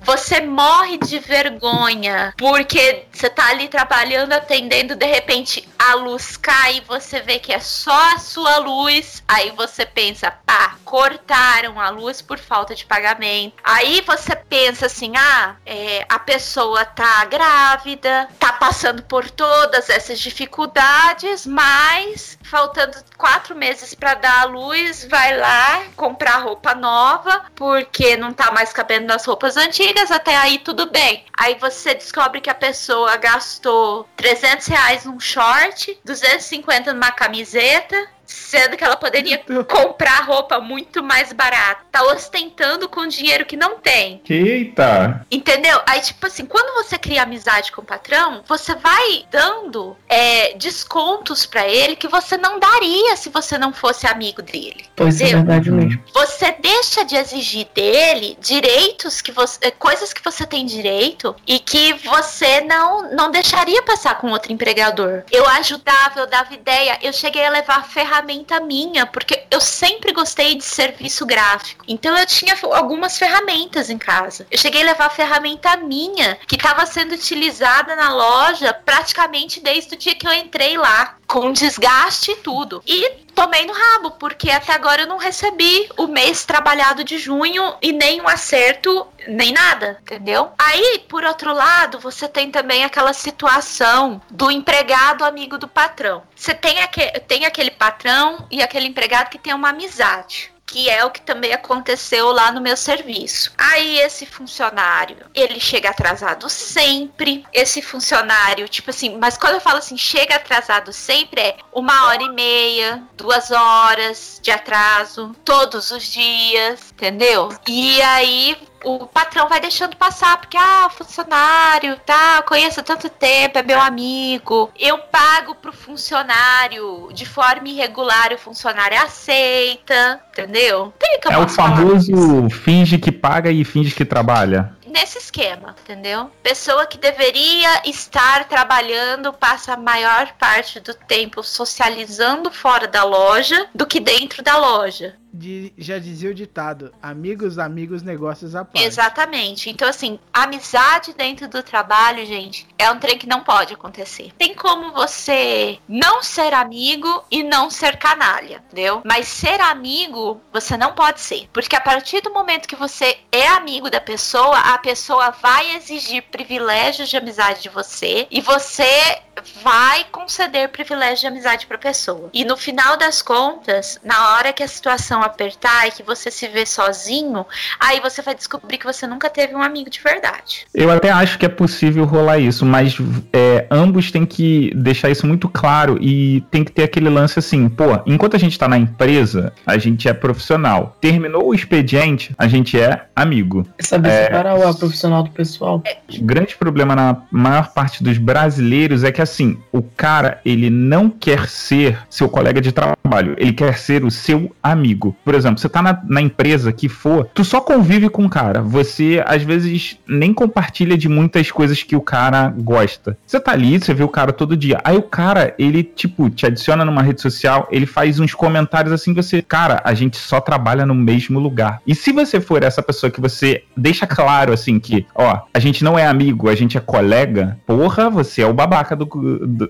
Speaker 10: você morre de vergonha porque você tá ali trabalhando, atendendo, de repente a luz cai e você vê que é só a sua luz. Aí você pensa, pá, cortaram a luz por falta de pagamento. Aí você pensa assim, ah, é, a pessoa tá grávida, tá passando por todas essas dificuldades, mas faltando quatro meses para dar a luz, vai lá comprar roupa nova, porque não tá mais cabendo nas roupas antigas, até aí tudo bem. Aí você descobre que a pessoa gastou 300 reais num short, 250 numa camiseta, sendo que ela poderia comprar roupa muito mais barata. Tá ostentando com dinheiro que não tem.
Speaker 3: Eita!
Speaker 10: Entendeu? Aí, tipo assim, quando você cria amizade com o patrão, você vai dando é, descontos pra ele que você não daria se você não fosse amigo dele.
Speaker 11: Pois é
Speaker 10: entendeu?
Speaker 11: verdade mesmo.
Speaker 10: Você deixa de exigir dele direitos que você. eh, coisas que você tem direito e que você não, não deixaria passar com outro empregador. Eu ajudava, eu dava ideia, eu cheguei a levar ferramenta minha, porque eu sempre gostei de serviço gráfico. Então eu tinha algumas ferramentas em casa. Eu cheguei a levar ferramenta minha que estava sendo utilizada na loja praticamente desde o dia que eu entrei lá, com desgaste e tudo. E tomei no rabo, porque até agora eu não recebi o mês trabalhado de junho e nem um acerto, nem nada, entendeu? Aí, por outro lado, você tem também aquela situação do empregado amigo do patrão. Você tem, aque tem aquele patrão e aquele empregado que tem uma amizade que é o que também aconteceu lá no meu serviço. Aí esse funcionário, ele chega atrasado sempre. Esse funcionário, tipo assim, mas quando eu falo assim, chega atrasado sempre é uma hora e meia, duas horas de atraso, todos os dias, entendeu? E aí o patrão vai deixando passar, porque, ah, o funcionário, tá, conheço há tanto tempo, é meu amigo. Eu pago pro funcionário de forma irregular, o funcionário aceita, entendeu? Tem que
Speaker 3: É o famoso finge que paga e finge que trabalha.
Speaker 10: nesse esquema, entendeu? Pessoa que deveria estar trabalhando passa a maior parte do tempo socializando fora da loja do que dentro da loja.
Speaker 8: De- já dizia o ditado: amigos, amigos, negócios à parte.
Speaker 10: Exatamente. Então, assim, amizade dentro do trabalho, gente, é um trem que não pode acontecer. Tem como você não ser amigo e não ser canalha, entendeu? Mas ser amigo, você não pode ser. Porque a partir do momento que você é amigo da pessoa, a pessoa vai exigir privilégios de amizade de você e você vai conceder privilégio de amizade pra pessoa. E no final das contas, na hora que a situação apertar e que você se vê sozinho, aí você vai descobrir que você nunca teve um amigo de verdade.
Speaker 3: Eu até acho que é possível rolar isso, mas é, ambos têm que deixar isso muito claro e tem que ter aquele lance assim, pô, enquanto a gente tá na empresa, a gente é profissional. Terminou o expediente, a gente é amigo.
Speaker 11: Saber
Speaker 3: É,
Speaker 11: separar o profissional do pessoal.
Speaker 3: O grande problema na maior parte dos brasileiros é que assim, o cara, ele não quer ser seu colega de trabalho, ele quer ser o seu amigo. Por exemplo, você tá na, na empresa que for, tu só convive com o cara, você às vezes nem compartilha de muitas coisas que o cara gosta. Você tá ali, você vê o cara todo dia, aí o cara, ele tipo, te adiciona numa rede social, ele faz uns comentários assim, você, cara, a gente só trabalha no mesmo lugar. E se você for essa pessoa que você deixa claro assim que, ó, a gente não é amigo, a gente é colega, porra, você é o babaca do,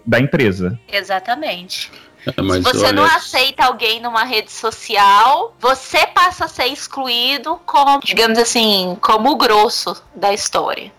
Speaker 3: da empresa.
Speaker 10: Exatamente.
Speaker 9: É, mas
Speaker 10: Se você
Speaker 9: olha,
Speaker 10: não aceita alguém numa rede social, você passa a ser excluído como, digamos assim, como o grosso da história.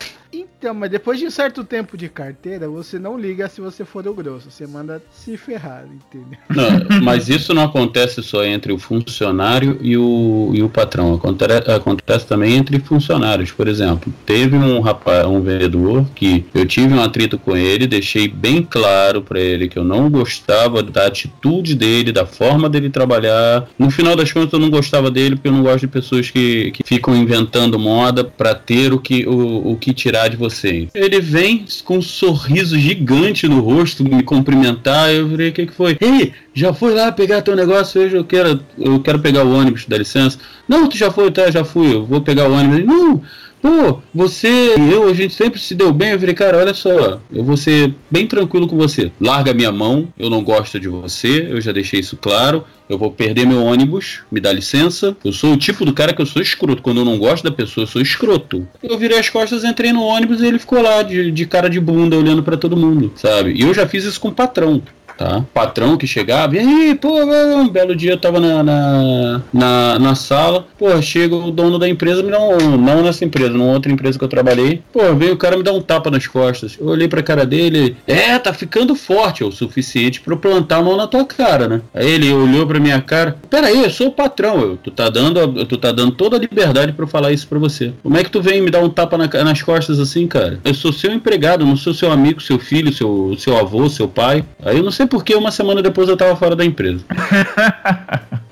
Speaker 8: Então, mas depois de um certo tempo de carteira, você não liga se você for o grosso. Você manda se ferrar, entendeu?
Speaker 9: Não, mas isso não acontece só entre o funcionário e o, e o patrão. Acontece, acontece também entre funcionários. Por exemplo, teve um rapaz, um vendedor que eu tive um atrito com ele, deixei bem claro para ele que eu não gostava da atitude dele, da forma dele trabalhar. No final das contas, eu não gostava dele porque eu não gosto de pessoas que, que ficam inventando moda para ter o que, o, o que tirar de você. Ele vem com um sorriso gigante no rosto me cumprimentar. Eu falei, o que, que foi? Ei, já foi lá pegar teu negócio hoje? Eu quero, eu quero pegar o ônibus, dá licença. Não, tu já foi, tá? Já fui, eu vou pegar o ônibus. Não, pô, você e eu, a gente sempre se deu bem. Eu falei, cara, olha só, eu vou ser bem tranquilo com você. Larga minha mão, eu não gosto de você, eu já deixei isso claro. Eu vou perder meu ônibus, me dá licença. Eu sou o tipo do cara que eu sou escroto. Quando eu não gosto da pessoa, eu sou escroto. Eu virei as costas, entrei no ônibus e ele ficou lá de, de cara de bunda olhando pra todo mundo, sabe? E eu já fiz isso com o patrão tá? Patrão que chegava, e aí, pô, um belo dia eu tava na, na, na, na sala, pô, chega o dono da empresa, me dá um, não nessa empresa, numa outra empresa que eu trabalhei, pô, veio o cara me dar um tapa nas costas. Eu olhei pra cara dele, é, tá ficando forte, é o suficiente pra eu plantar a mão na tua cara, né? Aí ele olhou pra minha cara, pera aí, eu sou o patrão, eu, tu tá dando, tu tá dando toda a liberdade pra eu falar isso pra você. Como é que tu vem me dar um tapa na, nas costas assim, cara? Eu sou seu empregado, não sou seu amigo, seu filho, seu, seu avô, seu pai. Aí eu não sei por que uma semana depois eu tava fora da empresa.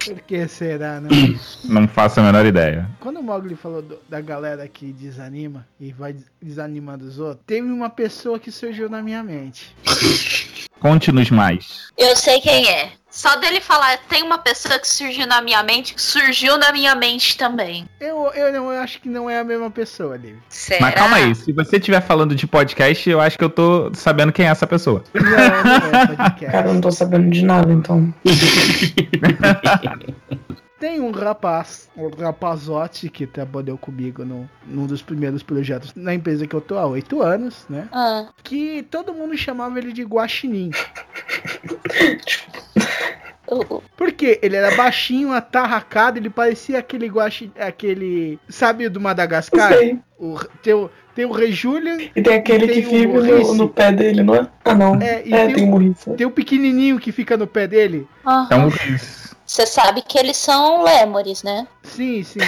Speaker 8: Por que será, né?
Speaker 3: Não faço a menor ideia.
Speaker 8: Quando o Mogli falou do- da galera que desanima e vai des- desanimando os outros, teve uma pessoa que surgiu na minha mente.
Speaker 3: Conte-nos mais.
Speaker 10: Eu sei quem é. Só dele falar, tem uma pessoa que surgiu na minha mente, surgiu na minha mente também.
Speaker 8: Eu, eu, não, eu acho que não é a mesma pessoa, Liv.
Speaker 10: Será?
Speaker 3: Mas calma aí, se você estiver falando de podcast, eu acho que eu tô sabendo quem é essa pessoa.
Speaker 8: Não, não é podcast.
Speaker 11: Cara, eu não tô sabendo de nada, então.
Speaker 8: Tem um rapaz, um rapazote que trabalhou comigo no, num dos primeiros projetos na empresa que eu tô há oito anos, né?
Speaker 10: Ah,
Speaker 8: Que todo mundo chamava ele de guaxinim.
Speaker 10: o-
Speaker 8: Por quê? Ele era baixinho, atarracado, ele parecia aquele guaxi... aquele... Sabe do Madagascar?
Speaker 11: Sei.
Speaker 8: O, tem, o, tem o Rei Julian
Speaker 11: E tem aquele
Speaker 8: Tem
Speaker 11: que
Speaker 8: o
Speaker 11: fica no, no pé dele, não é? Ah, não.
Speaker 8: É,
Speaker 11: É,
Speaker 8: e tem
Speaker 11: tem
Speaker 8: o- tem o pequenininho que fica no pé dele.
Speaker 10: aham.
Speaker 3: Então,
Speaker 10: Você sabe que eles são lêmures, né?
Speaker 8: Sim, sim.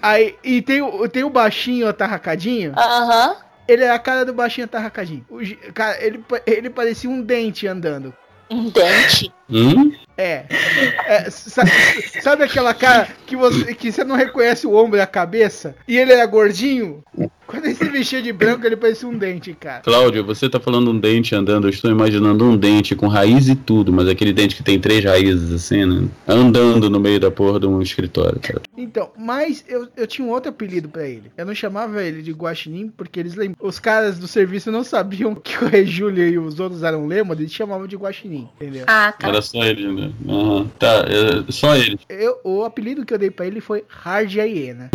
Speaker 8: Aí, e tem o, tem o baixinho atarracadinho.
Speaker 10: Aham.
Speaker 8: Ele é a cara do baixinho atarracadinho. O, cara, ele, ele parecia um dente andando.
Speaker 10: Um dente.
Speaker 9: Hum?
Speaker 8: É. É, sa- sabe, aquela cara que você, que você não reconhece o ombro e a cabeça? E ele era gordinho? Quando ele se vestia de branco, ele parecia um dente, cara.
Speaker 9: Cláudio, você tá falando um dente andando, eu estou imaginando um dente com raiz e tudo, mas aquele dente que tem três raízes assim, né? Andando no meio da porra de um escritório, cara.
Speaker 8: Então, mas eu, eu tinha um outro apelido pra ele. Eu não chamava ele de Guaxinim, porque eles lem- os caras do serviço não sabiam que o Rei Júlio e os outros eram lema, eles chamavam de Guaxinim, entendeu?
Speaker 10: Ah, tá.
Speaker 9: Era só ele, né? Aham. Tá, é, só ele.
Speaker 8: Eu, o apelido que eu dei pra ele foi Hard Hiena.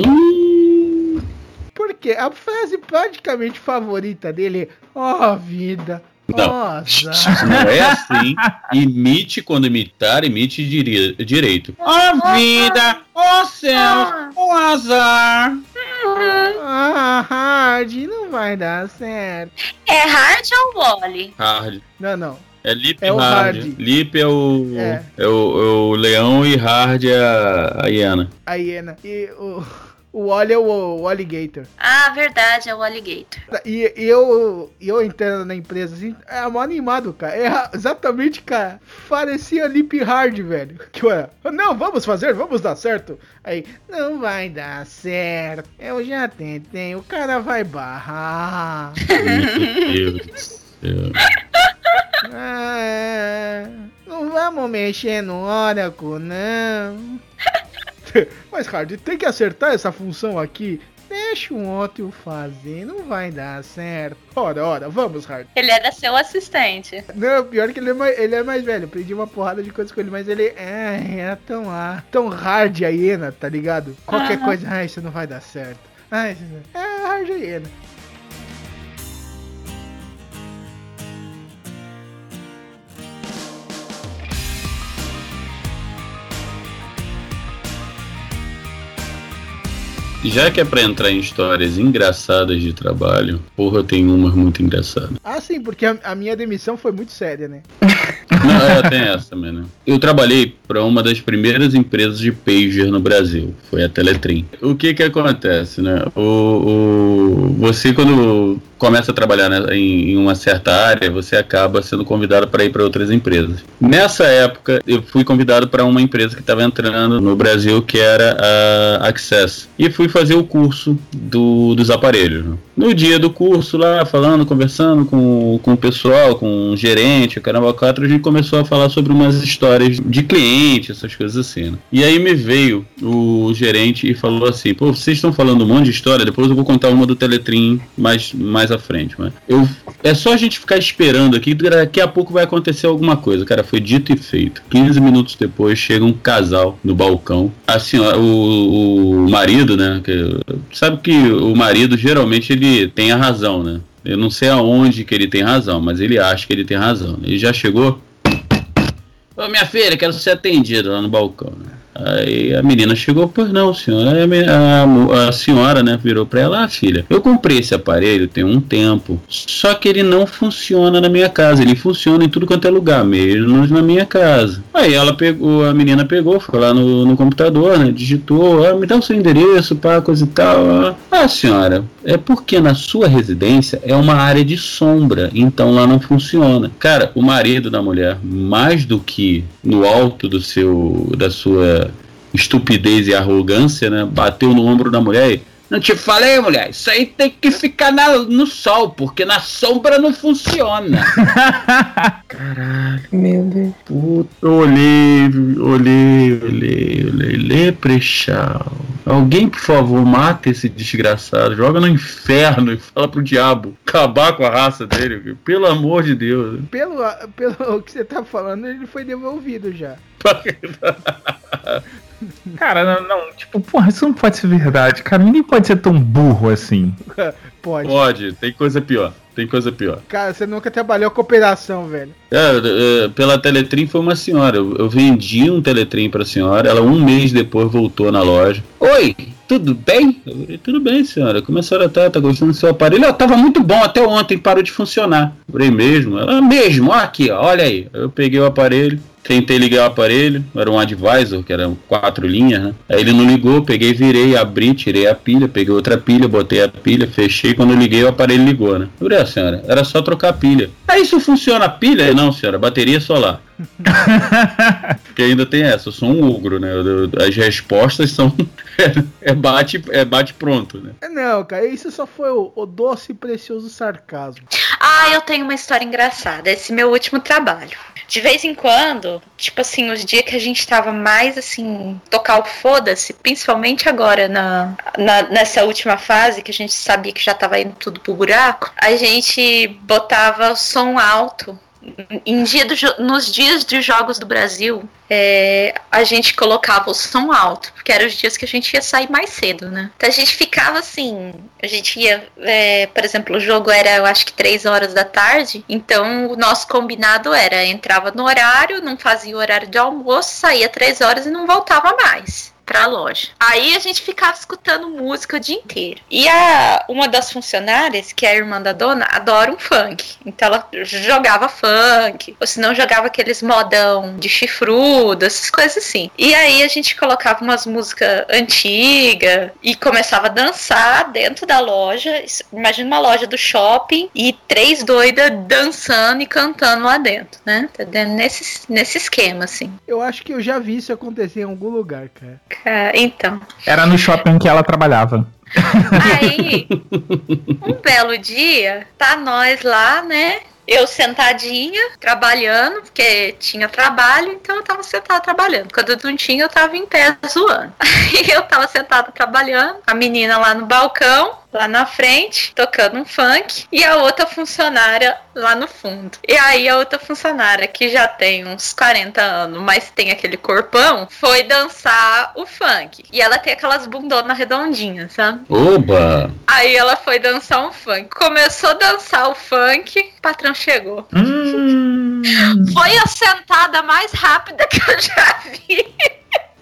Speaker 8: Porque a frase praticamente favorita dele é Ó vida,
Speaker 9: Não.
Speaker 8: Nossa.
Speaker 9: Não é assim. Imite quando imitar, imite direito. Ó vida, ó céu, ó azar.
Speaker 8: Ah, Hard, não vai dar certo.
Speaker 10: É hard ou mole?
Speaker 9: Hard.
Speaker 8: Não, não.
Speaker 9: É Lip
Speaker 8: É
Speaker 9: e Hard.
Speaker 8: Hard.
Speaker 9: Lip é o,
Speaker 8: É.
Speaker 9: é. o, é o leão e Hard é a, a hiena.
Speaker 8: A hiena. E o, o Wally é o, o alligator.
Speaker 10: Ah, verdade, é o alligator.
Speaker 8: E, e eu, e eu entrando na empresa assim, é mó animado, cara. É exatamente, cara. Parecia Lip Hard, velho. Que era, não, vamos fazer, vamos dar certo. Aí, não vai dar certo. Eu já tentei, o cara vai barrar.
Speaker 9: Meu Deus do céu.
Speaker 8: Ah, não vamos mexer no Oracle, não. Mas, Hard, tem que acertar essa função aqui. Deixa um outro fazer, não vai dar certo. Ora, ora, vamos, Hard.
Speaker 10: Ele era seu assistente.
Speaker 8: Não, pior que ele é mais, ele é mais velho. Aprendi uma porrada de coisas com ele, mas ele é, é tão, ah, tão hard a hiena, tá ligado? Qualquer coisa, ai, isso não vai dar certo. Ai, isso não- é hard a hiena.
Speaker 9: Já que é pra entrar em histórias engraçadas de trabalho, porra, eu tenho umas muito engraçadas.
Speaker 8: Ah, sim, porque a, a minha demissão foi muito séria, né?
Speaker 9: Não, é, tem essa também, né? Eu trabalhei para uma das primeiras empresas de pager no Brasil, foi a Teletrim. O que que acontece, né? O, o- você quando começa a trabalhar né, em, em uma certa área, você acaba sendo convidado para ir para outras empresas. Nessa época, eu fui convidado para uma empresa que estava entrando no Brasil, que era a Access, e fui fazer o curso do- dos aparelhos. né? No dia do curso, lá falando, conversando com, com o pessoal, com o gerente, o caramba 4, a gente começou a falar sobre umas histórias de cliente, essas coisas assim. né? E aí me veio o gerente e falou assim: pô, vocês estão falando um monte de história, depois eu vou contar uma do Teletrim mais, mais à frente. Mas eu, é só a gente ficar esperando aqui, daqui a pouco vai acontecer alguma coisa. Cara, foi dito e feito. 15 minutos depois chega um casal no balcão. A senhora, o, o marido, né? que- sabe que o marido geralmente ele tem a razão, né? Eu não sei aonde que ele tem razão, mas ele acha que ele tem razão. Ele já chegou. Ô minha filha, quero ser atendida lá no balcão. Né? Aí a menina chegou, pois não, senhora. Aí a, a a senhora, né, virou pra ela, ah, filha, eu comprei esse aparelho tem um tempo, só que ele não funciona na minha casa. Ele funciona em tudo quanto é lugar, mesmo na minha casa. Aí ela pegou, a menina pegou, foi lá no, no computador, né, digitou, ah, me dá o seu endereço, pá, coisa e tal. Ah, Ah, senhora, é porque na sua residência é uma área de sombra, então lá não funciona. Cara, o marido da mulher, mais do que no alto do seu, da sua estupidez e arrogância, né, bateu no ombro da mulher e não te falei, mulher, isso aí tem que ficar na- no sol, porque na sombra não funciona.
Speaker 11: Meu Deus.
Speaker 9: Puta, eu olhei, olhei, olhei, olhei, leprechal. Alguém, por favor, mata esse desgraçado, joga no inferno e fala pro diabo acabar com a raça dele, pelo amor de Deus.
Speaker 8: Pelo, pelo que você tá falando, ele foi devolvido já.
Speaker 3: Cara, não, não, tipo, porra, isso não pode ser verdade, cara. Ninguém pode ser tão burro assim.
Speaker 8: Pode.
Speaker 9: Pode, tem coisa pior, tem coisa pior.
Speaker 8: Cara, você nunca trabalhou com operação, velho.
Speaker 9: É, é, pela Teletrim foi uma senhora. Eu, eu vendi um Teletrim pra senhora. Ela um mês depois voltou na loja. Oi, tudo bem? Eu falei, tudo bem, senhora. Como a senhora tá? Tá gostando do seu aparelho? Ela tava muito bom até ontem, parou de funcionar. Eu falei, mesmo? Ela, mesmo, ó aqui, ó, olha aí. Eu peguei o aparelho. Tentei ligar o aparelho, era um advisor, que eram quatro linhas, né? Aí ele não ligou, peguei, virei, abri, tirei a pilha, peguei outra pilha, botei a pilha, fechei, quando eu liguei o aparelho ligou, né? Eu falei, ah, senhora, era só trocar a pilha. Aí isso funciona a pilha? Não, senhora, bateria solar. Porque ainda tem essa, eu sou um ogro, né? Eu- eu- As respostas são. é bate, é bate pronto, né?
Speaker 8: É, Não, cara, isso só foi o, o doce e precioso sarcasmo.
Speaker 10: Ah, eu tenho uma história engraçada. Esse meu último trabalho. De vez em quando, tipo assim, os dias que a gente tava mais assim, tocar o foda-se, principalmente agora na, na- nessa última fase, que a gente sabia que já tava indo tudo pro buraco, a gente botava som alto. Em dia do nos dias de jogos do Brasil, é, a gente colocava o som alto, porque eram os dias que a gente ia sair mais cedo, né? Então a gente ficava assim, a gente ia, é, por exemplo, o jogo era, eu acho que 3 horas da tarde, então o nosso combinado era, entrava no horário, não fazia o horário de almoço, saía 3 horas e não voltava mais pra loja. Aí a gente ficava escutando música o dia inteiro. E a, uma das funcionárias, que é a irmã da dona, adora um funk. Então ela jogava funk, ou se não jogava aqueles modão de chifrudo, essas coisas assim. E aí a gente colocava umas músicas antigas e começava a dançar dentro da loja. Imagina uma loja do shopping e três doidas dançando e cantando lá dentro, né? Tá nesse, nesse esquema, assim.
Speaker 8: Eu acho que eu já vi isso acontecer em algum lugar, cara.
Speaker 10: Ah, Então,
Speaker 3: Era no shopping que ela trabalhava.
Speaker 10: Aí, um belo dia, tá nós lá, né? Eu sentadinha, trabalhando, porque tinha trabalho, então eu tava sentada trabalhando. Quando eu não tinha, eu tava em pé zoando. Aí eu tava sentada trabalhando, a menina lá no balcão, lá na frente, tocando um funk, e a outra funcionária lá no fundo. E aí a outra funcionária, que já tem uns 40 anos, mas tem aquele corpão, foi dançar o funk. E ela tem aquelas bundonas redondinhas, sabe?
Speaker 9: Oba!
Speaker 10: Aí ela foi dançar um funk. Começou a dançar o funk, o patrão chegou.
Speaker 3: Hum.
Speaker 10: Foi a sentada mais rápida que eu já vi.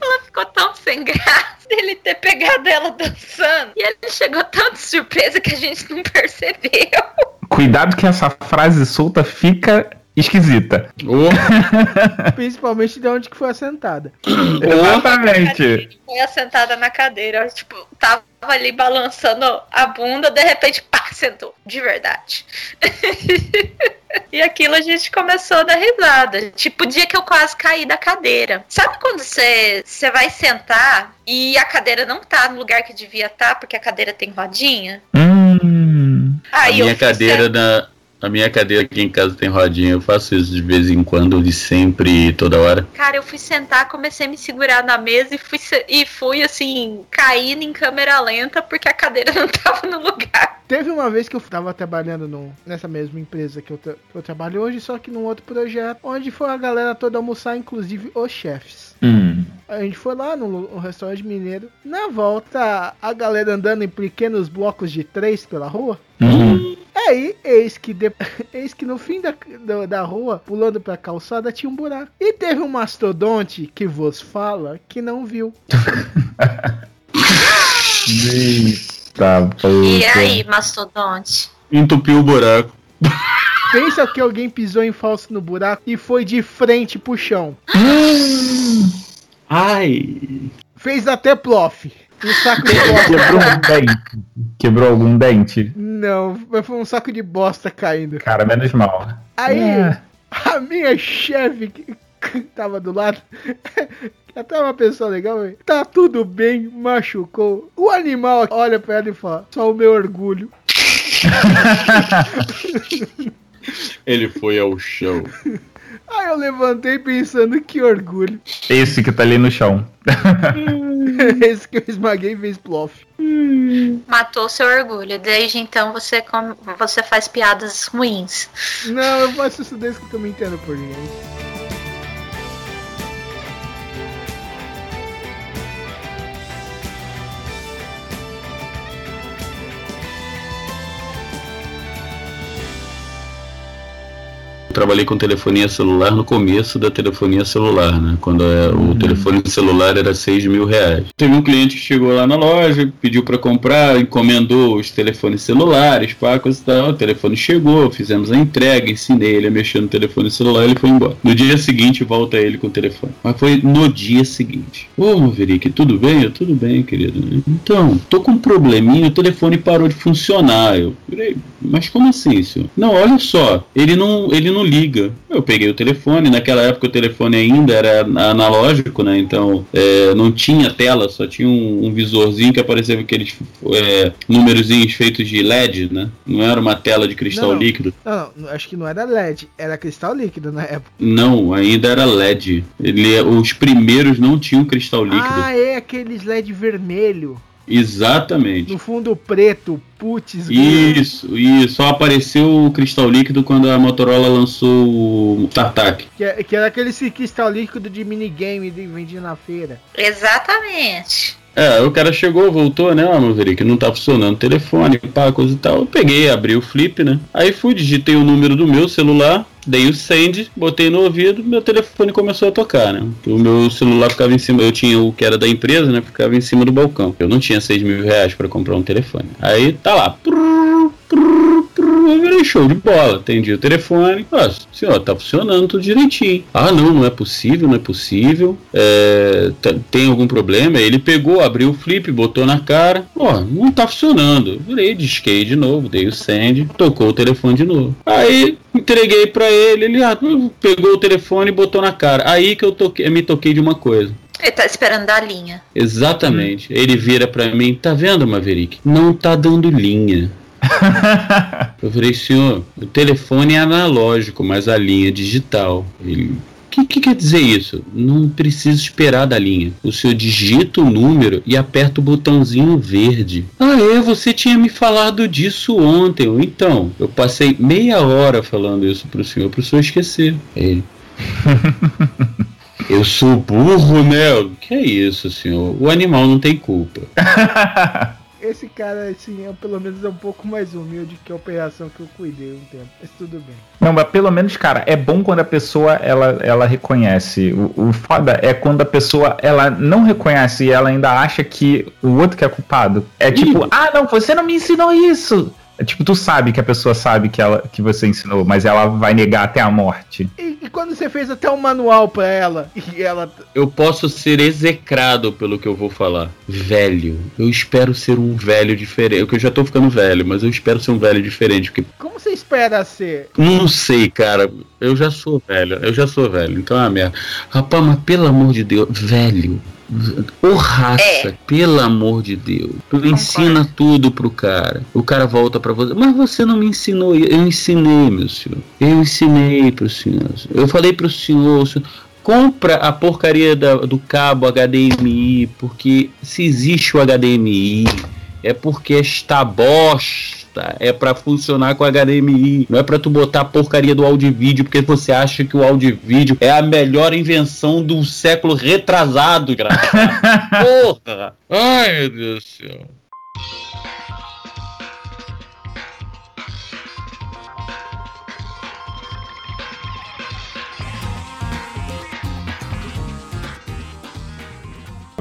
Speaker 10: Ela ficou tão sem graça dele ter pegado ela dançando. E ele chegou tão de surpresa que a gente não percebeu.
Speaker 3: Cuidado que essa frase solta fica esquisita.
Speaker 8: Principalmente de onde que foi assentada.
Speaker 3: Exatamente.
Speaker 10: Foi assentada na cadeira, tipo, tava ali balançando a bunda, de repente, pá, sentou. De verdade. e aquilo a gente começou a dar risada. Tipo, o dia que eu quase caí da cadeira. Sabe quando você você vai sentar e a cadeira não tá no lugar que devia estar, porque a cadeira tem rodinha?
Speaker 3: Hum.
Speaker 9: A
Speaker 10: Aí eu
Speaker 9: minha cadeira da. A minha cadeira aqui em casa tem rodinha, eu faço isso de vez em quando, de sempre, toda hora.
Speaker 10: Cara, eu fui sentar, comecei a me segurar na mesa e fui, se- e fui assim, caindo em câmera lenta porque a cadeira não tava no lugar.
Speaker 8: Teve uma vez que eu tava trabalhando no- nessa mesma empresa que eu, tra- que eu trabalho hoje, só que num outro projeto, onde foi a galera toda almoçar, inclusive os chefes.
Speaker 3: Hum.
Speaker 8: A gente foi lá no, restaurante mineiro. Na volta, a galera andando em pequenos blocos de três pela rua.
Speaker 3: Uhum.
Speaker 8: Aí, eis que, de- eis que no fim da, da, da rua, pulando pra calçada, tinha um buraco. E teve um mastodonte que vos fala que não viu.
Speaker 3: Eita,
Speaker 10: E aí, mastodonte?
Speaker 9: Entupiu o buraco.
Speaker 8: Pensa que alguém pisou em falso no buraco e foi de frente pro chão.
Speaker 9: Ai.
Speaker 8: Fez até plof. Um saco de
Speaker 3: Quebrou
Speaker 8: bosta.
Speaker 3: um dente. Quebrou algum dente?
Speaker 8: Não, mas foi um saco de bosta caindo.
Speaker 3: Cara, menos mal.
Speaker 8: Aí,
Speaker 3: É.
Speaker 8: a minha chefe que que tava do lado, até uma pessoa legal, velho. Tá tudo bem, machucou. O animal olha pra ela e fala: Só o meu orgulho.
Speaker 9: Ele foi ao chão.
Speaker 8: Aí eu levantei pensando: Que orgulho.
Speaker 3: Esse que tá ali no chão.
Speaker 8: Esse que eu esmaguei fez plof.
Speaker 10: Matou seu orgulho. Desde então você, come- você faz piadas ruins.
Speaker 8: Não, eu faço isso desde que eu tô me entendo por ninguém.
Speaker 9: Trabalhei com telefonia celular no começo da telefonia celular, né? Quando é, o telefone celular era 6 mil reais. Teve um cliente que chegou lá na loja, pediu para comprar, encomendou os telefones celulares, pá, coisa e tal. O telefone chegou, fizemos a entrega, ensinei ele a mexer no telefone celular e ele foi embora. No dia seguinte, volta ele com o telefone. Mas foi no dia seguinte. Ô, Maverick, tudo bem? Eu, tudo bem, querido. Então, tô com um probleminha, o telefone parou de funcionar. Eu mas como assim, senhor? Não, olha só, ele não, ele não liga. Eu peguei o telefone, naquela época o telefone ainda era analógico, né? Então é, não tinha tela, só tinha um, um visorzinho que aparecia aqueles é, númerozinhos feitos de LED, né? Não era uma tela de cristal
Speaker 8: Não, não.
Speaker 9: líquido.
Speaker 8: Não, não, acho que não era LED, era cristal líquido na época.
Speaker 9: Não, ainda era LED. Ele, os primeiros não tinham cristal líquido.
Speaker 8: Ah, é aqueles LED vermelho.
Speaker 9: Exatamente.
Speaker 8: No fundo preto, putz.
Speaker 9: Isso, isso. Só apareceu o cristal líquido quando a Motorola lançou o Tartac.
Speaker 8: Que, é- que era aquele cristal líquido de minigame de vendia na feira.
Speaker 10: Exatamente.
Speaker 9: É, o cara chegou, voltou, né? Ó, Maverick, não tá funcionando o telefone, pá, coisa e tal. Eu peguei, abri o flip, né? Aí fui, digitei o número do meu celular, dei o send, botei no ouvido, meu telefone começou a tocar, né? O meu celular ficava em cima, eu tinha o que era da empresa, né? Ficava em cima do balcão. Eu não tinha 6 mil reais pra comprar um telefone. Aí tá lá. Prrr, prrr, Eu virei show de bola, atendi o telefone. Nossa, senhor, tá funcionando tudo direitinho. Ah, não, não é possível, não é possível. É, tá- tem algum problema? Ele pegou, abriu o flip, botou na cara. Ó, não tá funcionando. Virei, disquei de novo, dei o send, tocou o telefone de novo. Aí entreguei pra ele, ele ah, pegou o telefone e botou na cara. Aí que eu toquei, me toquei de uma coisa.
Speaker 10: Ele tá esperando dar linha.
Speaker 9: Exatamente. Ele vira pra mim, tá vendo, Maverick? Não tá dando linha. Eu falei, senhor, o telefone é analógico, mas a linha é digital. Ele. O que, que quer dizer isso? Não precisa esperar da linha. O senhor digita o número e aperta o botãozinho verde. Ah, é? Você tinha me falado disso ontem. Então, eu passei meia hora falando isso pro senhor, pro senhor esquecer. Ele. Eu sou burro, né? Que é isso, senhor? O animal não tem culpa.
Speaker 8: esse cara, assim, é, pelo menos é um pouco mais humilde que a operação que eu cuidei um tempo. Mas tudo bem.
Speaker 3: Não, mas pelo menos, cara, é bom quando a pessoa ela, ela reconhece. O, o foda é quando a pessoa ela não reconhece e ela ainda acha que o outro que é culpado. É tipo, ah, não, você não me ensinou isso. É tipo, tu sabe que a pessoa sabe que, ela, que você ensinou, mas ela vai negar até a morte.
Speaker 8: E, e quando você fez até um manual pra ela e ela.
Speaker 9: Eu posso ser execrado pelo que eu vou falar. Velho. Eu espero ser um velho diferente. Eu que eu já tô ficando velho, mas eu espero ser um velho diferente. Porque
Speaker 8: Como você espera ser?
Speaker 9: Não sei, cara. Eu já sou velho. Eu já sou velho. Então é uma merda. Rapaz, mas pelo amor de Deus, velho. Ô raça, pelo amor de Deus. Tu ensina tudo pro cara. O cara volta pra você. Mas você não me ensinou. Eu ensinei, meu senhor. Eu ensinei pro senhor. Eu falei pro senhor. senhor compra a porcaria da- do cabo HDMI. Porque se existe o HDMI, é porque esta bosta é pra funcionar com HDMI. Não é pra tu botar a porcaria do áudio vídeo porque você acha que o áudio vídeo é a melhor invenção do século retrasado, cara. Porra! Ai, meu Deus do céu.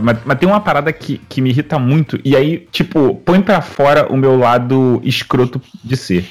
Speaker 3: Mas, mas tem uma parada que, que me irrita muito, e aí, tipo, põe pra fora o meu lado escroto de ser.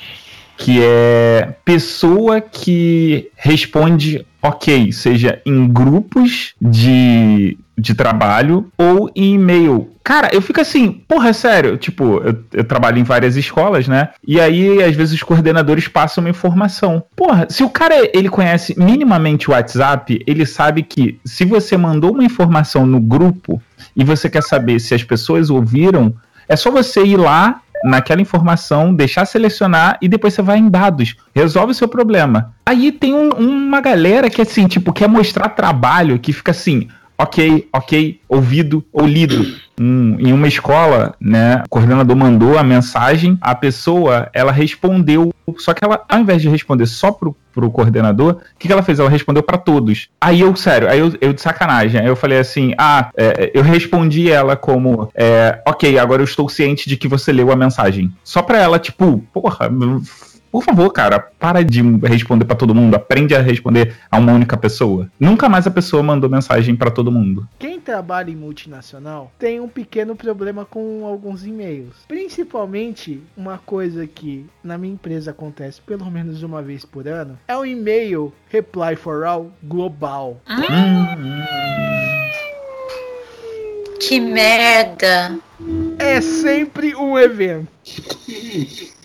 Speaker 3: Que é pessoa que responde ok, seja em grupos de, de trabalho ou em e-mail. Cara, eu fico assim, porra, é sério. Tipo, eu, eu trabalho em várias escolas, né? E aí, às vezes, os coordenadores passam uma informação. Porra, se o cara ele conhece minimamente o WhatsApp, ele sabe que se você mandou uma informação no grupo e você quer saber se as pessoas ouviram, é só você ir lá naquela informação, deixar selecionar e depois você vai em dados. Resolve o seu problema. Aí tem um- uma galera que, assim, tipo, quer mostrar trabalho, que fica assim, ok, ok, ouvido ou lido. Um- em uma escola, né, o coordenador mandou a mensagem, a pessoa, ela respondeu, só que ela, ao invés de responder só pro, pro coordenador, o que, que ela fez? Ela respondeu para todos. Aí eu, sério, aí eu, eu de sacanagem, aí eu falei assim, ah, é, eu respondi ela como, é, ok, agora eu estou ciente de que você leu a mensagem. Só pra ela, tipo, porra, por favor, cara, para de responder pra todo mundo, aprende a responder a uma única pessoa. Nunca mais a pessoa mandou mensagem pra todo mundo.
Speaker 8: Quem trabalha em multinacional tem um pequeno problema com alguns e-mails. Principalmente uma coisa que na minha empresa acontece pelo menos uma vez por ano é o e-mail Reply for All global.
Speaker 10: Que merda.
Speaker 8: É sempre um evento.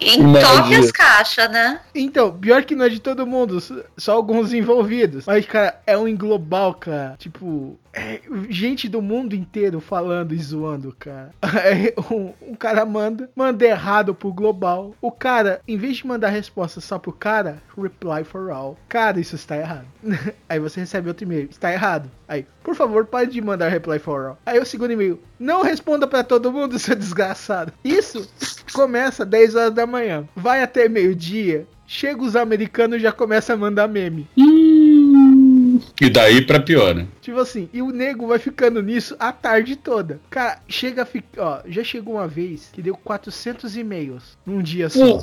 Speaker 10: Entope as caixas, né?
Speaker 8: Então, pior que não é de todo mundo, só alguns envolvidos. Mas, cara, é um global, cara. Tipo, é gente do mundo inteiro falando e zoando, cara. É, um, um cara manda, manda errado pro global. O cara, em vez de mandar resposta só pro cara, reply for all. Cara, isso está errado. Aí você recebe outro e-mail, está errado. Aí, por favor, pare de mandar reply for all. Aí o segundo e-mail, não responda pra todo mundo, seu desgraçado. Isso começa 10 horas da manhã, vai até meio-dia. Chega os americanos e já começa a mandar meme.
Speaker 9: E daí pra pior, né?
Speaker 8: Tipo assim, e o nego vai ficando nisso a tarde toda. Cara, chega a ficar. Ó, já chegou uma vez que deu 400 e-mails num dia só.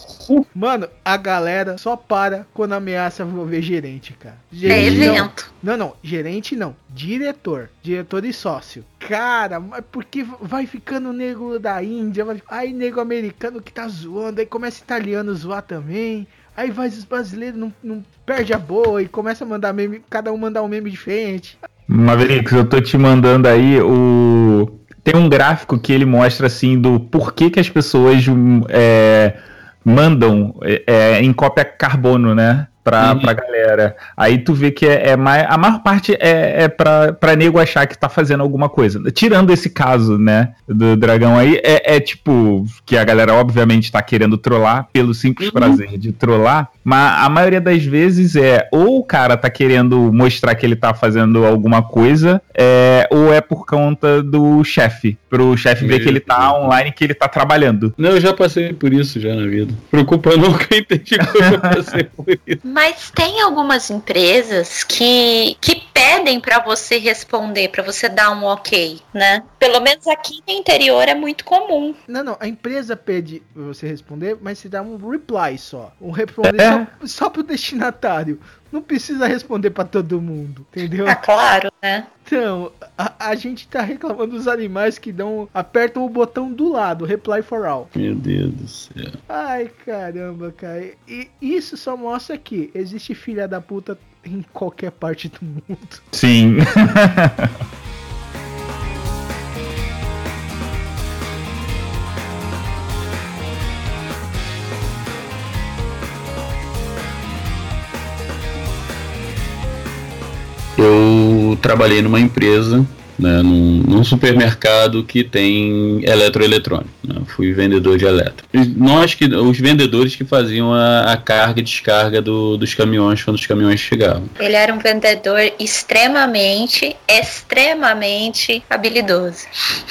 Speaker 8: Mano, a galera só para quando ameaça envolver gerente, cara.
Speaker 10: É
Speaker 8: Gerente não.
Speaker 10: evento.
Speaker 8: Não, não, gerente não. Diretor. Diretor e sócio. Cara, mas porque vai ficando nego da Índia, vai... aí nego americano que tá zoando, aí começa italiano zoar também. Aí vai os brasileiros, não, não perde a boa e começa a mandar meme, cada um mandar um meme diferente.
Speaker 3: Maverick, eu tô te mandando aí o. Tem um gráfico que ele mostra assim do porquê que as pessoas hum, é, mandam é, é, em cópia carbono, né? Pra,
Speaker 9: Uhum.
Speaker 3: pra galera. Aí tu vê que é, é mais. A maior parte é, é pra, pra nego achar que tá fazendo alguma coisa. Tirando esse caso, né? Do dragão aí, é, é tipo. Que a galera, obviamente, tá querendo trollar pelo simples prazer de trollar. Mas a maioria das vezes é ou o cara tá querendo mostrar que ele tá fazendo alguma coisa, é, ou é por conta do chefe. Pro chefe ver que ele tá online, que ele tá trabalhando.
Speaker 9: Não, eu já passei por isso já na vida. Preocupa não que eu entendi que eu já passei por isso.
Speaker 10: Mas tem algumas empresas que, que pedem pra você responder, pra você dar um ok, né? Pelo menos aqui no interior é muito comum.
Speaker 8: Não, não, a empresa pede pra você responder, mas você dá um reply só. Um responder
Speaker 3: É.
Speaker 8: só, só pro destinatário. Não precisa responder pra todo mundo, entendeu?
Speaker 10: Ah, claro, né?
Speaker 8: Então, a, a gente tá reclamando dos animais que dão. apertam o botão do lado, reply for all.
Speaker 9: Meu Deus do céu.
Speaker 8: Ai, caramba, cara. E isso só mostra que existe filha da puta em qualquer parte do mundo.
Speaker 3: Sim.
Speaker 9: Eu trabalhei numa empresa, né, num, num supermercado que tem eletroeletrônico. né, Fui vendedor de eletro. E Nós que, os vendedores que faziam a, a carga e descarga do- dos caminhões quando os caminhões chegavam.
Speaker 10: Ele era um vendedor extremamente, extremamente habilidoso.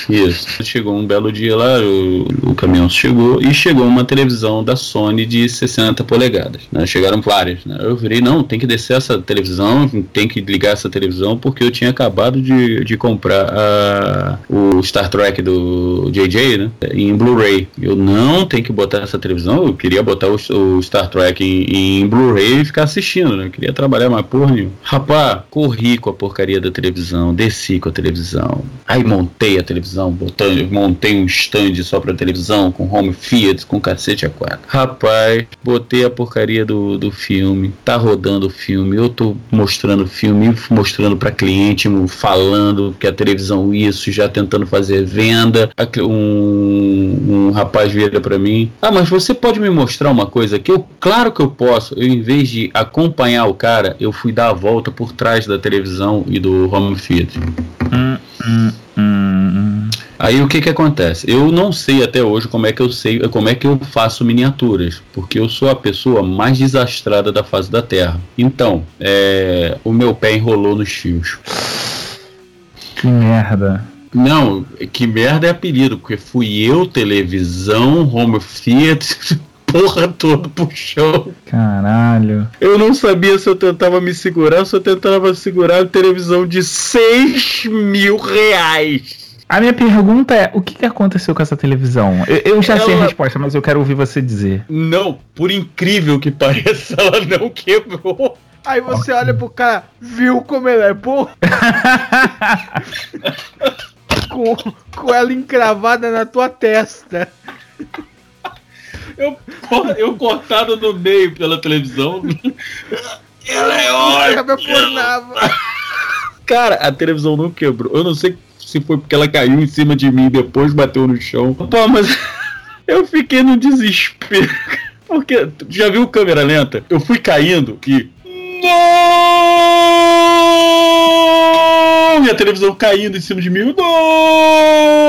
Speaker 9: Isso. Chegou um belo dia lá, o, o caminhão chegou e chegou uma televisão da Sony de 60 polegadas. né? Chegaram várias. Né? Eu virei, não, tem que descer essa televisão, tem que ligar essa televisão, porque eu tinha acabado de, de comprar a- o Star Trek do JJ, né? Em Blu-ray. Eu não tenho que botar essa televisão, eu queria botar o, o Star Trek em, em Blu-ray e ficar assistindo, né? Eu queria trabalhar mais porra nenhuma. Rapaz, corri com a porcaria da televisão, desci com a televisão. Aí montei a televisão, botando, montei um stand só pra televisão, com home theater, com cacete a quatro. Rapaz, botei a porcaria do, do filme, tá rodando o filme, eu tô mostrando o filme, mostrando pra cliente, falando que a televisão isso, já tentando fazer venda. Um, um rapaz vira pra mim, ah, mas você pode me mostrar uma coisa aqui? Eu, claro que eu posso. Eu, em vez de acompanhar o cara, eu fui dar a volta por trás da televisão e do home theater. Aí o que que acontece? Eu não sei até hoje como é que eu sei, como é que eu faço miniaturas, porque eu sou a pessoa mais desastrada da face da Terra. Então, é, o meu pé enrolou nos fios.
Speaker 3: Que merda.
Speaker 9: Não, que merda é apelido, porque fui eu, televisão, home theater, porra toda pro chão.
Speaker 3: Caralho.
Speaker 9: Eu não sabia se eu tentava me segurar, se eu tentava segurar a televisão de 6 mil reais.
Speaker 3: A minha pergunta é: o que, que aconteceu com essa televisão? Eu, eu já sei a
Speaker 9: Ela-
Speaker 3: resposta, mas eu quero ouvir você dizer.
Speaker 9: Não, por incrível que pareça, ela não quebrou.
Speaker 8: Aí você olha pro cara, viu como ele é bom? com, com ela encravada na tua testa.
Speaker 9: Eu, eu cortado no meio pela televisão. Ela é ótima.
Speaker 8: Pornava.
Speaker 9: Cara, a televisão não quebrou. Eu não sei se foi porque ela caiu em cima de mim e depois bateu no chão. Pô, mas eu fiquei no desespero. Porque, tu já viu câmera lenta? Eu fui caindo e. Não! E a televisão caindo em cima de mim. Não!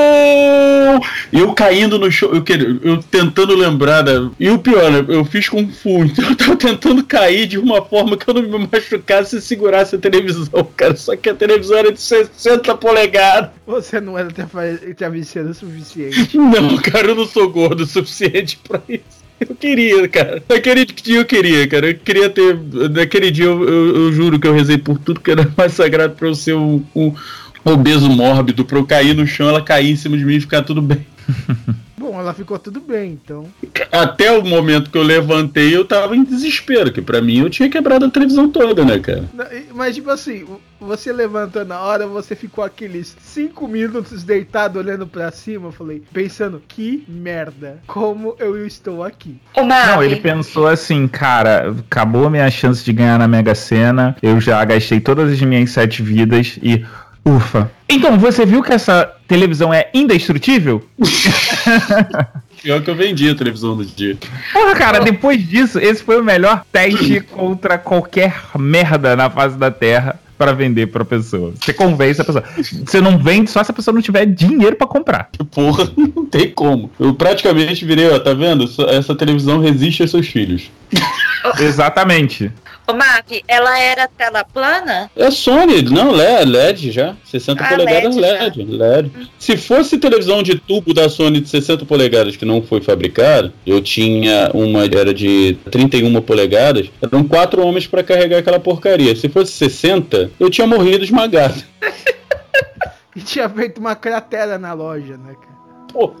Speaker 9: Eu caindo no chão, eu, eu tentando lembrar da. E o pior? Eu fiz com fu, então eu tava tentando cair de uma forma que eu não me machucasse e segurasse a televisão, cara. Só que a televisão era de 60 polegadas.
Speaker 8: Você não era travesseiro o suficiente.
Speaker 9: Não, cara, eu não sou gordo o suficiente pra isso. Eu queria, cara. Naquele dia eu queria, cara. Eu queria ter. Naquele dia eu, eu- eu juro que eu rezei por tudo que era mais sagrado pra eu ser um, um obeso mórbido, pra eu cair no chão, ela cair em cima de mim e ficar tudo bem.
Speaker 8: Bom, ela ficou tudo bem, então.
Speaker 9: Até o momento que eu levantei, eu tava em desespero, que pra mim eu tinha quebrado a televisão toda, né, cara?
Speaker 8: Mas, tipo assim, você levantou na hora, você ficou aqueles 5 minutos deitado olhando pra cima. Eu falei, pensando, que merda, como eu estou aqui.
Speaker 3: Não, ele pensou assim, cara, acabou a minha chance de ganhar na Mega Sena, eu já gastei todas as minhas sete vidas e. Ufa. Então, você viu que essa televisão é indestrutível?
Speaker 9: Pior que eu vendi a televisão no dia.
Speaker 3: Porra, cara, depois disso, esse foi o melhor teste contra qualquer merda na face da Terra pra vender pra pessoa. Você convence a pessoa. Você não vende só se a pessoa não tiver dinheiro pra comprar.
Speaker 9: Porra, não tem como. Eu praticamente virei, ó, tá vendo? Essa televisão resiste aos seus filhos.
Speaker 3: Exatamente.
Speaker 10: Ô, Mavi, ela era tela plana?
Speaker 9: É Sony, não, LED, LED já. 60
Speaker 10: Ah,
Speaker 9: polegadas
Speaker 10: LED
Speaker 9: LED, LED. Se fosse televisão de tubo da Sony de 60 polegadas que não foi fabricada, eu tinha uma, era de 31 polegadas, eram quatro homens pra carregar aquela porcaria. Se fosse 60, eu tinha morrido esmagado.
Speaker 8: E tinha feito uma cratera na loja, né, cara?
Speaker 9: Pô,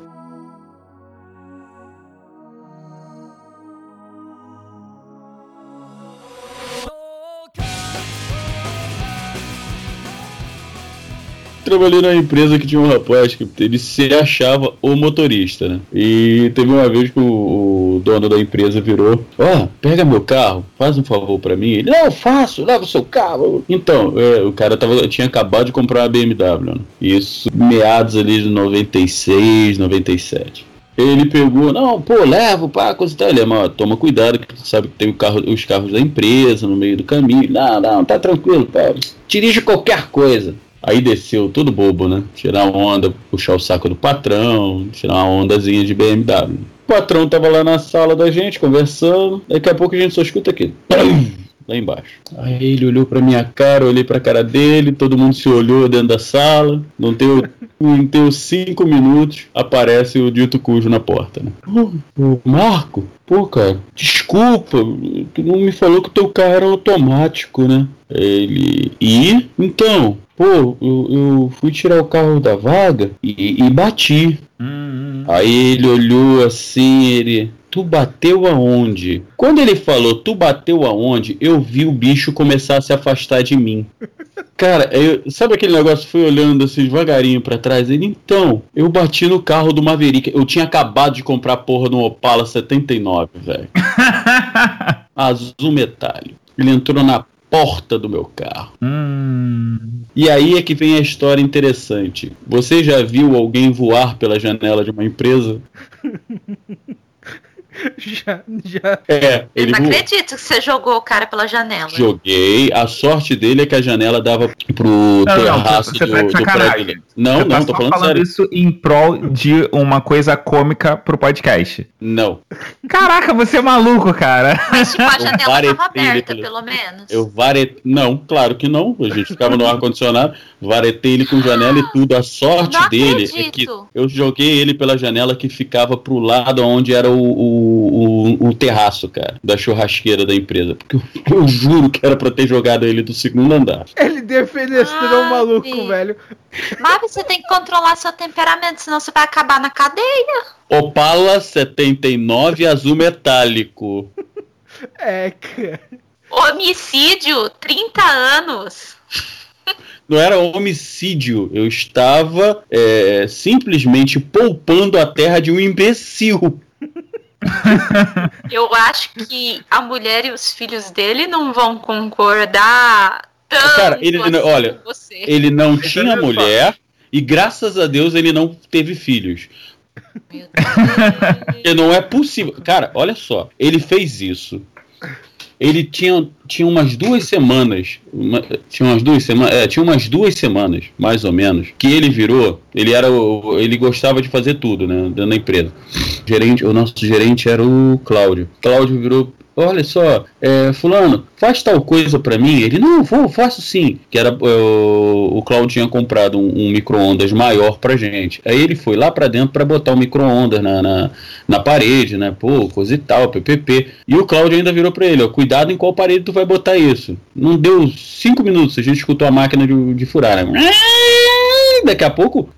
Speaker 9: trabalhei numa empresa que tinha um rapaz que ele se achava o motorista, né? E teve uma vez que o, dono da empresa virou: Ó, pega meu carro, faz um favor pra mim. Ele, não, faço, leva o seu carro. Então, é, o cara tava, tinha acabado de comprar uma BMW, né? Isso meados ali de 96, 97. Ele pegou, não, pô, levo, pá, coisa e tal. Ele, mas toma cuidado, que tu sabe que tem carro, os carros da empresa no meio do caminho. Não, não, tá tranquilo, pá. Dirige qualquer coisa. Aí desceu todo bobo, né? Tirar onda, puxar o saco do patrão, tirar uma ondazinha de BMW. O patrão tava lá na sala da gente, conversando. Daqui a pouco a gente só escuta aqui. Lá embaixo. Aí ele olhou pra minha cara, eu olhei pra cara dele, todo mundo se olhou dentro da sala. Não deu, não deu cinco minutos, aparece o dito cujo na porta, né? Ô, ô, Marco, pô, cara, desculpa, tu não me falou que o teu carro era automático, né? Ele. E? Então, pô, eu, eu fui tirar o carro da vaga e, e bati. Aí ele olhou assim, ele. Tu bateu aonde? Quando ele falou tu bateu aonde, eu vi o bicho começar a se afastar de mim. Cara, eu- sabe aquele negócio? Fui olhando assim devagarinho pra trás. Ele, então, eu bati no carro do Maverick. Eu tinha acabado de comprar porra no Opala 79, velho. Azul metálico. Ele entrou na porta do meu carro. E aí é que vem a história interessante. Você já viu alguém voar pela janela de uma empresa?
Speaker 8: Já, já.
Speaker 9: É, ele
Speaker 10: Não
Speaker 9: voou.
Speaker 10: acredito que você jogou o cara pela janela.
Speaker 9: Joguei. A sorte dele é que a janela dava pro
Speaker 3: Não, não,
Speaker 9: terraço
Speaker 3: você
Speaker 9: do,
Speaker 3: tá de
Speaker 9: do prédio. Não,
Speaker 3: Você tá
Speaker 9: não,
Speaker 3: só
Speaker 9: tô falando sério.
Speaker 3: isso em prol de uma coisa cômica pro podcast.
Speaker 9: Não.
Speaker 3: Caraca, você é maluco, cara.
Speaker 10: Mas tipo, a
Speaker 9: Eu
Speaker 10: janela tava
Speaker 9: varetei
Speaker 10: aberta,
Speaker 9: pelo-
Speaker 10: pelo menos.
Speaker 9: Eu varetei. Não, claro que não. A gente ficava no ar-condicionado, varetei ele com janela e tudo. A sorte
Speaker 10: Não
Speaker 9: dele é que
Speaker 10: acredito.
Speaker 9: eu joguei ele pela janela que ficava pro lado onde era o, o, o, o terraço, cara, da churrasqueira da empresa. Porque eu, eu juro que era pra ter jogado ele do segundo andar.
Speaker 8: Ele defenestrou o maluco, velho.
Speaker 10: Mavi, você tem que controlar seu temperamento, senão você vai acabar na cadeia.
Speaker 9: Opala 79 azul metálico.
Speaker 8: É, cara.
Speaker 10: Homicídio, 30 anos.
Speaker 9: Não era homicídio, eu estava é, simplesmente poupando a terra de um imbecil.
Speaker 10: Eu acho que a mulher e os filhos dele não vão concordar tanto
Speaker 9: Cara, ele não-
Speaker 10: assim
Speaker 9: olha,
Speaker 10: com você.
Speaker 9: Ele não
Speaker 3: Deixa
Speaker 9: tinha mulher e graças a Deus ele não teve filhos. Porque não é possível. Cara, olha só, ele fez isso. Ele tinha, tinha umas duas semanas. uma- tinha umas duas semanas. É, tinha umas duas semanas, mais ou menos, que ele virou. Ele era o, Ele gostava de fazer tudo, né? Dentro da empresa. Gerente, o nosso gerente era o Cláudio. Cláudio virou. Olha só, é, fulano, faz tal coisa pra mim. Ele, não, vou, faço sim. Que era, é, o, o Cláudio tinha comprado um, um micro-ondas maior pra gente. Aí ele foi lá pra dentro pra botar o micro-ondas na, na, na parede, né? Pô, coisa e tal, PPP. E o Cláudio ainda virou pra ele, ó, cuidado em qual parede tu vai botar isso. Não deu cinco minutos, a gente escutou a máquina de, de furar, né? Daqui a pouco,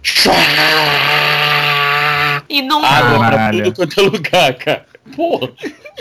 Speaker 10: Inundou.
Speaker 9: água pra tudo quanto é lugar, cara. Pô,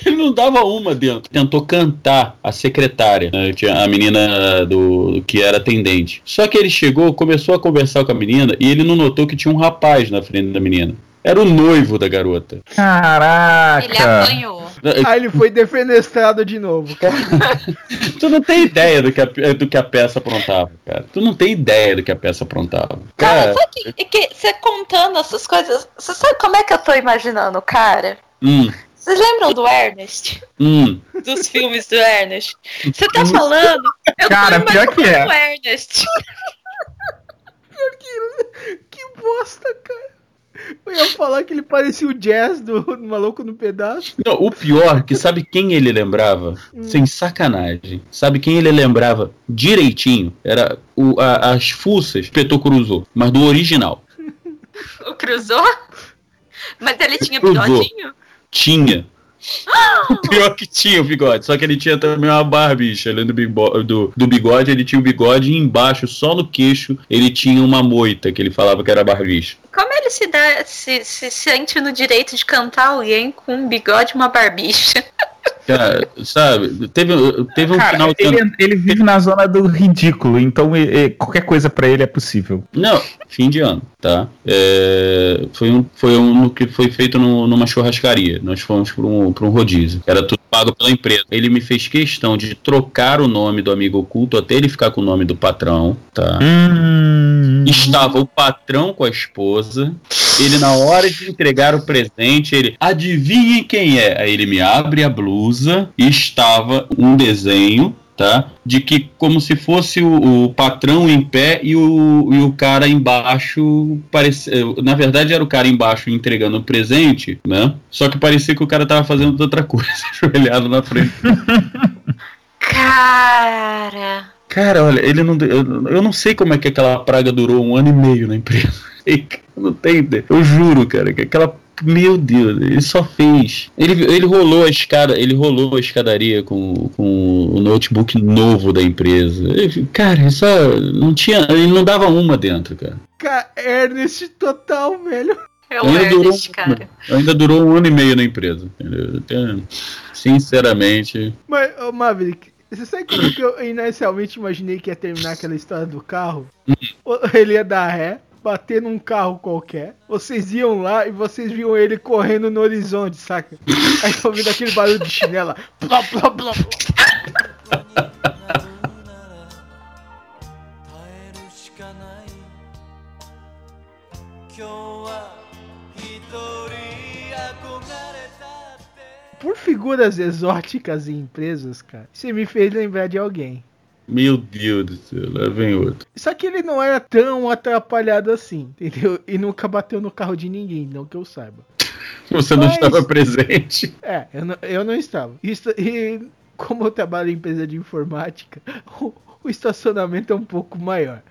Speaker 9: ele não dava uma dentro. Tentou cantar a secretária, né? A menina do que era atendente. Só que ele chegou, começou a conversar com a menina e ele não notou que tinha um rapaz na frente da menina. Era o noivo da garota.
Speaker 10: Ele
Speaker 3: Caraca.
Speaker 10: apanhou.
Speaker 8: Aí ele foi defenestrado de novo.
Speaker 9: Tu não tem ideia do que a, do que a peça aprontava, cara. Tu não tem ideia do que a peça aprontava.
Speaker 10: Cara,
Speaker 9: Cara,
Speaker 10: sabe que, é que você contando essas coisas, você sabe como é que eu tô imaginando o cara?
Speaker 9: hum,
Speaker 10: Vocês lembram do Ernest?
Speaker 9: hum.
Speaker 10: Dos filmes do Ernest? Você tá falando? Eu
Speaker 3: Cara,
Speaker 10: tô
Speaker 3: pior que é.
Speaker 10: o Ernest.
Speaker 8: Que bosta, cara. Eu ia falar que ele parecia o Jazz do, do Maluco no Pedaço.
Speaker 9: Não, o pior, que sabe quem ele lembrava? Sem sacanagem. Sabe quem ele lembrava direitinho? Era o, a- as fuças que Petô cruzou, mas do original.
Speaker 10: O cruzou? Mas ele tinha
Speaker 9: Cruzou.
Speaker 10: bigodinho?
Speaker 9: Tinha. O pior que tinha o bigode, só que ele tinha também uma barbicha. Além do, do- do bigode, ele tinha o bigode e embaixo, só no queixo, ele tinha uma moita que ele falava que era barbicha.
Speaker 10: Como ele se, dá, se, se sente no direito de cantar alguém com um bigode e uma barbicha?
Speaker 9: Cara, sabe, teve, teve um
Speaker 3: Cara,
Speaker 9: final de
Speaker 3: ele,
Speaker 9: ano.
Speaker 3: ele vive na zona do ridículo, então qualquer coisa pra ele é possível.
Speaker 9: Não, fim de ano, tá? É, foi um, foi um que foi feito no- numa churrascaria. Nós fomos para um, pra um rodízio. Era tudo pago pela empresa. Ele me fez questão de trocar o nome do amigo oculto até ele ficar com o nome do patrão, tá?
Speaker 3: Hum.
Speaker 9: Estava o patrão com a esposa. Ele, na hora de entregar o presente, ele adivinhe quem é. Aí ele me abre a blusa e estava um desenho, tá? De que como se fosse o, o patrão em pé e o, e o cara embaixo. Parecia, na verdade, era o cara embaixo entregando o presente, né? Só que parecia que o cara tava fazendo outra coisa, ajoelhado na frente.
Speaker 10: Cara.
Speaker 9: Cara, olha, ele não. Eu, eu não sei como é que aquela praga durou um ano e meio na empresa. Eu não tenho ideia. Eu juro, cara, que aquela. Meu Deus, ele só fez. Ele, ele rolou a escada, ele rolou a escadaria com, com o notebook novo da empresa. Ele- cara, isso não tinha. Ele não dava uma dentro, cara.
Speaker 8: Cara, Ernest total, velho.
Speaker 10: É o
Speaker 9: Ainda durou,
Speaker 10: Ernest, cara.
Speaker 9: ainda durou um ano e meio na empresa. entendeu? Sinceramente.
Speaker 8: Mas, ô Maverick, você sabe como que eu inicialmente imaginei que ia terminar aquela história do carro? O- Ele ia dar ré, bater num carro qualquer, vocês iam lá e vocês viam ele correndo no horizonte, saca? Aí ouvindo aquele barulho de chinela. Plá, plá, plá, plá. Por figuras exóticas em empresas, cara, você me fez lembrar de alguém.
Speaker 9: Meu Deus do céu, lá vem outro.
Speaker 8: Só que ele não era tão atrapalhado assim, entendeu? E nunca bateu no carro de ninguém, não que eu saiba.
Speaker 9: Você não
Speaker 8: Mas-
Speaker 9: estava presente.
Speaker 8: É, eu não, eu não estava. Isso- e como eu trabalho em empresa de informática, o, o estacionamento é um pouco maior.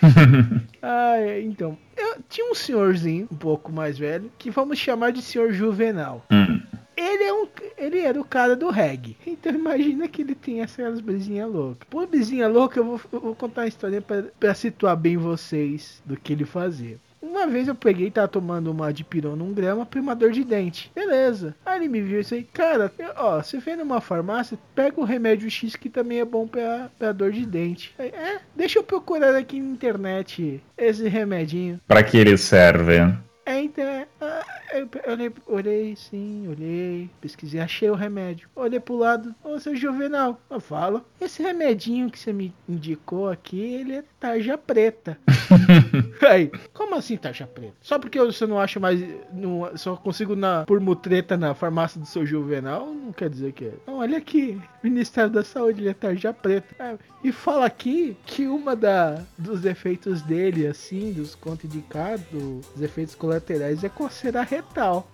Speaker 8: ah, é, então. Eu tinha um senhorzinho, um pouco mais velho, que vamos chamar de senhor Juvenal.
Speaker 3: Hum.
Speaker 8: Ele, é um, ele era o cara do reggae. Então imagina que ele tem essas brisinhas loucas. Por brisinha louca, eu vou, eu vou contar uma história pra situar bem vocês do que ele fazia. Uma vez eu peguei e tava tomando uma de pirona, um grama, primador de dente. Beleza. Aí ele me viu e disse, cara, eu- ó, você vem numa farmácia, pega o remédio X que também é bom pra, pra dor de dente. Aí, é, deixa eu procurar aqui na internet esse remedinho.
Speaker 3: Pra que ele serve?
Speaker 8: É, então, eu olhei, olhei, sim, olhei, pesquisei, achei o remédio. Olhei pro lado, ô seu Juvenal, eu falo, esse remedinho que você me indicou aqui, ele é tarja preta. Aí, como assim tarja preta? Só porque você não acha mais, não, só consigo na, por mutreta na farmácia do seu Juvenal, não quer dizer que é. Não, olha aqui, Ministério da Saúde, ele é tarja preta. É, e fala aqui que uma da, dos efeitos dele, assim, dos contraindicados, dos efeitos colaterais, é coceira retal.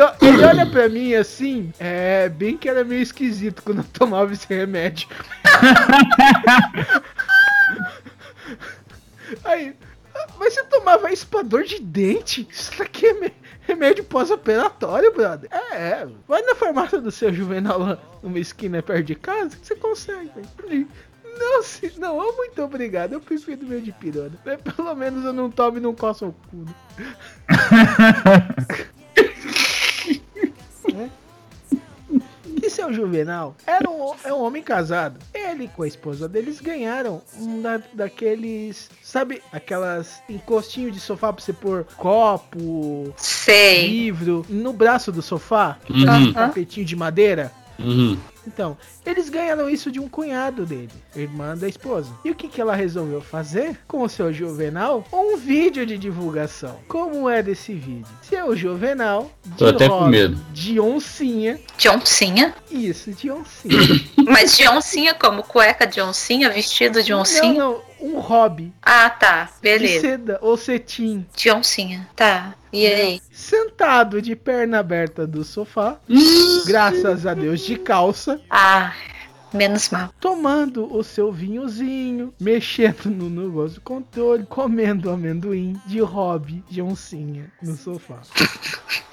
Speaker 8: Ó- ele olha pra mim assim, é bem que era meio esquisito quando eu tomava esse remédio. Aí, "Ah, mas você tomava isso pra dor de dente? Isso daqui é remédio pós-operatório, brother. É, é, vai na farmácia do seu Juvenal lá, numa esquina perto de casa, que você consegue. velho. Não, se, não, muito obrigado. Eu prefiro meu de pirona. É, Pelo menos eu não tomo e não coço o cu. E seu Juvenal era um, é um homem casado. Ele com a esposa deles ganharam um da, daqueles. Sabe aquelas encostinhos de sofá pra você pôr copo,
Speaker 10: Sei.
Speaker 8: livro no braço do sofá? Que
Speaker 9: Uhum.
Speaker 8: tapetinho de madeira?
Speaker 9: Uhum.
Speaker 8: Então, eles ganharam isso de um cunhado dele, irmã da esposa. E o que, que ela resolveu fazer com o seu Juvenal? Um vídeo de divulgação. Como é desse vídeo? Seu Juvenal, de
Speaker 9: Tô até com medo.
Speaker 8: de oncinha.
Speaker 10: De oncinha?
Speaker 8: Isso, de oncinha.
Speaker 10: Mas de oncinha como? Cueca de oncinha? Vestido de oncinha?
Speaker 8: Não, não. Um hobby
Speaker 10: Ah, tá.
Speaker 8: de
Speaker 10: Beleza.
Speaker 8: seda ou cetim,
Speaker 10: De oncinha. Tá. E aí?
Speaker 8: sentado de perna aberta do sofá, graças a Deus de calça,
Speaker 10: Ah, menos mal.
Speaker 8: tomando o seu vinhozinho, mexendo no negócio do controle, comendo amendoim de hobby de oncinha no sofá.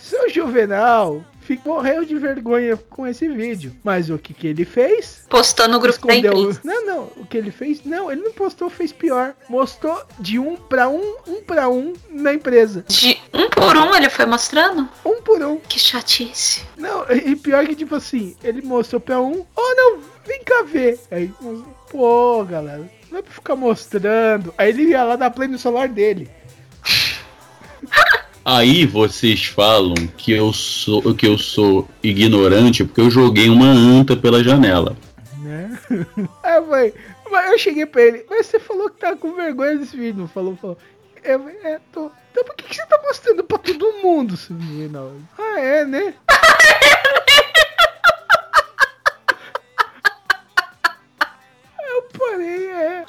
Speaker 8: Seu Juvenal morreu de vergonha com esse vídeo. Mas o que, que ele fez?
Speaker 10: Postou no grupo da
Speaker 8: Escondeu.
Speaker 10: empresa.
Speaker 8: Não, não. O que ele fez? Não, ele não postou, fez pior. Mostrou de um pra um, um pra um na empresa.
Speaker 10: De um por um ele foi mostrando?
Speaker 8: Um por um.
Speaker 10: Que chatice.
Speaker 8: Não, e pior que tipo assim, ele mostrou pra um, oh não, vem cá ver. Aí, pô, galera, não é pra ficar mostrando. Aí ele ia lá dar play no celular dele.
Speaker 9: Aí vocês falam que eu sou que eu sou ignorante porque eu joguei uma anta pela janela.
Speaker 8: Né? Aí eu falei, mas eu cheguei pra ele, mas você falou que tá com vergonha desse vídeo, não falou? Falou, eu, é, tô. Então por que, que você tá mostrando pra todo mundo, seu menino? Ah, é, né? Eu parei, é.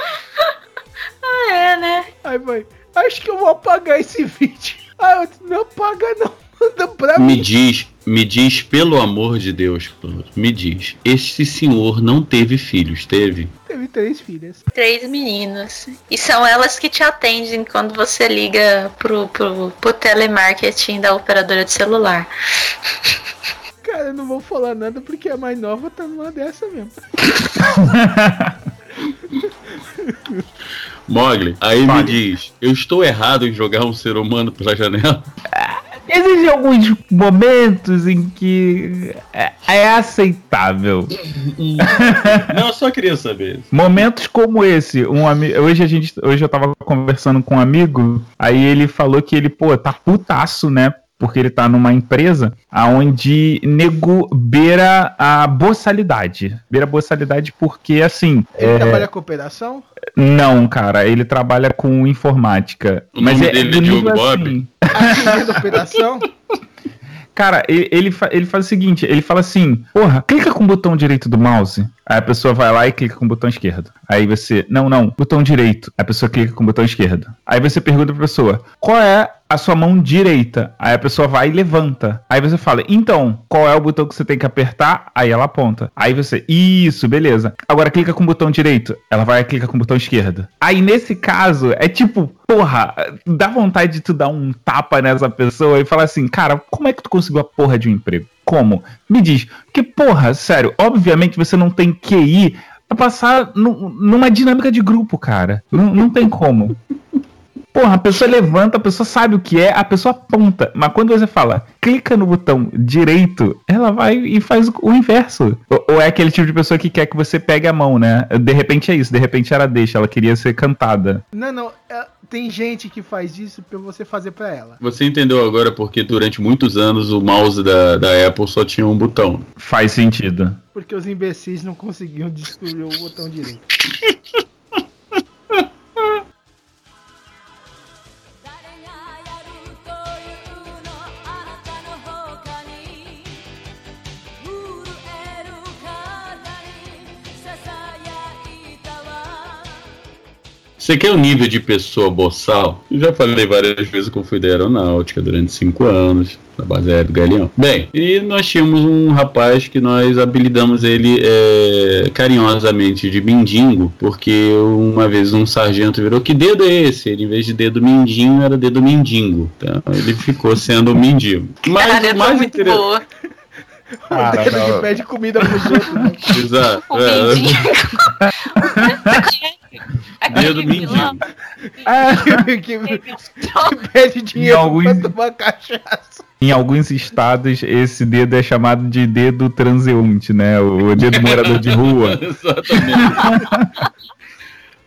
Speaker 10: Ah, é, né?
Speaker 8: Aí vai, acho que eu vou apagar esse vídeo. Ah, eu disse, não apaga não, manda pra
Speaker 9: Me
Speaker 8: mim.
Speaker 9: diz, me diz pelo amor de Deus, me diz. Este senhor não teve filhos, teve?
Speaker 8: Teve três filhas.
Speaker 10: Três meninas. E são elas que te atendem quando você liga pro, pro, pro telemarketing da operadora de celular.
Speaker 8: Cara, eu não vou falar nada porque a mais nova tá numa dessa mesmo.
Speaker 9: Mogli, aí me diz, eu estou errado em jogar um ser humano pela janela?
Speaker 3: Existem alguns momentos em que é, é aceitável.
Speaker 9: Não, eu só queria saber.
Speaker 3: Momentos como esse, um ami... hoje a gente, hoje eu tava conversando com um amigo, aí ele falou que ele, pô, tá putaço, né? Porque ele tá numa empresa aonde nego beira a boçalidade. Beira a boçalidade porque, assim.
Speaker 8: Ele
Speaker 3: é,
Speaker 8: trabalha com operação?
Speaker 3: Não, cara, ele trabalha com informática.
Speaker 9: O
Speaker 3: mas
Speaker 9: nome
Speaker 3: é
Speaker 9: dele é Diogo
Speaker 3: nível
Speaker 9: Bob?
Speaker 3: assim.
Speaker 8: Operação?
Speaker 3: Cara, ele, ele, fa- ele faz o seguinte, ele fala assim, porra, clica com o botão direito do mouse. Aí a pessoa vai lá e clica com o botão esquerdo. Aí você, não, não, botão direito. Aí a pessoa clica com o botão esquerdo. Aí você pergunta pra pessoa, qual é a sua mão direita? Aí a pessoa vai e levanta. Aí você fala, então, qual é o botão que você tem que apertar? Aí ela aponta. Aí você, isso, beleza. Agora clica com o botão direito. Ela vai e clica com o botão esquerdo. Aí nesse caso, é tipo, porra, dá vontade de tu dar um tapa nessa pessoa e falar assim, cara, como é que tu conseguiu a porra de um emprego? Como? Me diz. Porque, porra, sério, obviamente você não tem QI pra passar nu- numa dinâmica de grupo, cara. Não, não tem como. Porra, a pessoa levanta, a pessoa sabe o que é, a pessoa aponta. Mas quando você fala, clica no botão direito, ela vai e faz o, inverso. Ou, ou é aquele tipo de pessoa que quer que você pegue a mão, né? De repente é isso, de repente ela deixa, ela queria ser cantada.
Speaker 8: Não, não. é- tem gente que faz isso pra você fazer pra ela.
Speaker 9: Você entendeu agora porque durante muitos anos o mouse da, da Apple só tinha um botão.
Speaker 3: Faz sentido.
Speaker 8: Porque os imbecis não conseguiam descobrir o botão direito.
Speaker 9: Você quer o nível de pessoa boçal? Eu já falei várias vezes que eu fui da aeronáutica durante cinco anos, na base aérea do Galeão. Bem, e nós tínhamos um rapaz que nós apelidamos ele é, carinhosamente de Mindingo, porque uma vez um sargento virou, que dedo é esse? Ele, em vez de dedo mindinho, era dedo mindingo. Então ele ficou sendo o mendigo. Mas
Speaker 10: Cara,
Speaker 9: mais
Speaker 10: muito
Speaker 9: inter-
Speaker 10: boa.
Speaker 3: Ah,
Speaker 8: o dedo
Speaker 3: não.
Speaker 8: que pede comida pros outros. Né?
Speaker 9: Exato.
Speaker 10: O
Speaker 9: é,
Speaker 10: mindinho.
Speaker 9: dedo mindingo.
Speaker 8: que, que- que pede dinheiro
Speaker 3: Em alguns-
Speaker 8: pra tomar cachaça.
Speaker 3: Em alguns estados, esse dedo é chamado de dedo transeunte, né? O dedo morador de rua.
Speaker 9: Exatamente.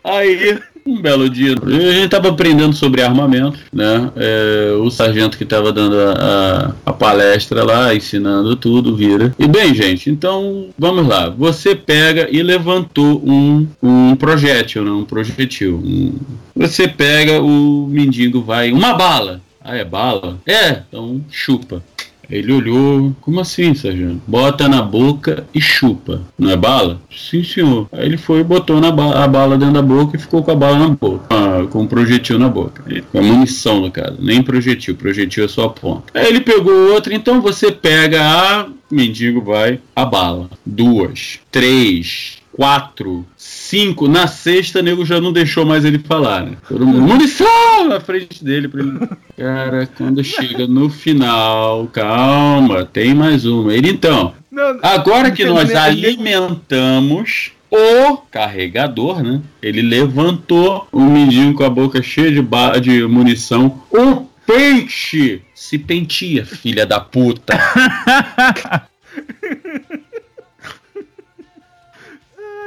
Speaker 9: Aí, um belo dia, a gente tava aprendendo sobre armamento, né? É, o sargento que tava dando a, a- a palestra lá, ensinando tudo, vira. E bem, gente, então vamos lá. Você pega e levantou um, um projétil, né? um projetil. Um- você pega, o mendigo vai, uma bala. Ah, é bala? É, então chupa. Ele olhou, como assim, sargento? Bota na boca e chupa. Não é bala? Sim, senhor. Aí ele foi e botou na ba- a bala dentro da boca e ficou com a bala na boca. Ah, com um projetil na boca. E- Com a munição, no caso. Nem projetil. Projetil é só a ponta. Aí ele pegou outra, então você pega a. Mendigo vai. A bala. Duas. Três. Quatro. Cinco. Na sexta, nego já não deixou mais ele falar, né? Todo mundo. Munição! Na frente dele pra ele. Cara, quando chega no final, calma, tem mais uma. Ele então.
Speaker 8: Não,
Speaker 9: Agora que nós alimentamos o carregador, né? Ele levantou o mendigo com a boca cheia de, de munição. O peixe se pentia, filha da puta.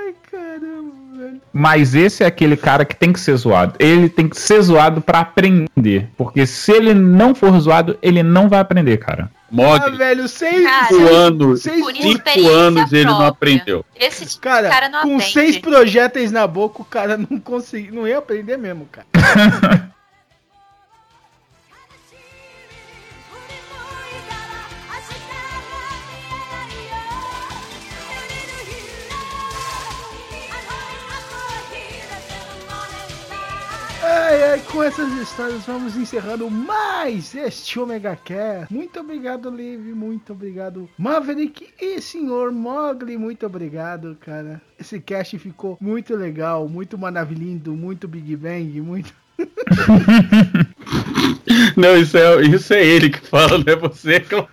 Speaker 8: Ai, caramba, velho.
Speaker 3: Mas esse é aquele cara que tem que ser zoado. Ele tem que ser zoado pra aprender. Porque se ele não for zoado, ele não vai aprender, cara.
Speaker 8: Ah,
Speaker 9: Mogli,
Speaker 8: velho, seis,
Speaker 10: Cara,
Speaker 9: anos,
Speaker 8: seis
Speaker 10: Por
Speaker 9: cinco anos ele não aprendeu.
Speaker 10: Esse tipo
Speaker 8: Cara,
Speaker 10: de cara não
Speaker 8: com
Speaker 10: aprende.
Speaker 8: seis projéteis na boca, o cara não conseguia, não ia aprender mesmo, cara. com essas histórias vamos encerrando mais este Omega Cast. Muito obrigado, Liv, muito obrigado, Maverick e senhor Mogli, muito obrigado, cara. Esse cast ficou muito legal, muito maravilhindo, muito Big Bang, muito.
Speaker 9: Não, isso é, isso é ele que fala, não é você, claro.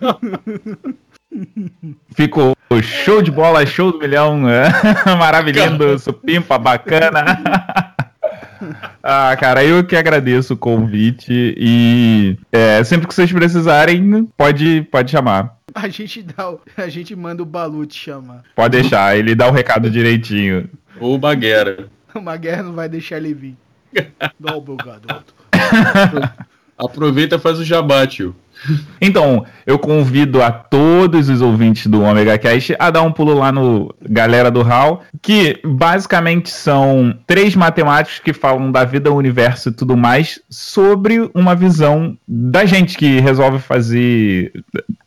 Speaker 3: Ficou show de bola, show do milhão. é. Maravilhoso, supimpa, bacana. Ah, cara, eu que agradeço o convite e é, sempre que vocês precisarem, pode, pode chamar.
Speaker 8: A gente dá, o- a gente manda o Balu te chamar.
Speaker 3: Pode deixar, ele dá o recado direitinho.
Speaker 9: Ou Baguera.
Speaker 8: Uma guerra não vai deixar ele vir. Não, meu garoto.
Speaker 9: Aproveita e faz o jabá, tio.
Speaker 3: Então, eu convido a todos os ouvintes do Omega Cast a dar um pulo lá no Galera do HAL, que basicamente são três matemáticos que falam da vida, universo e tudo mais, sobre uma visão da gente que resolve fazer.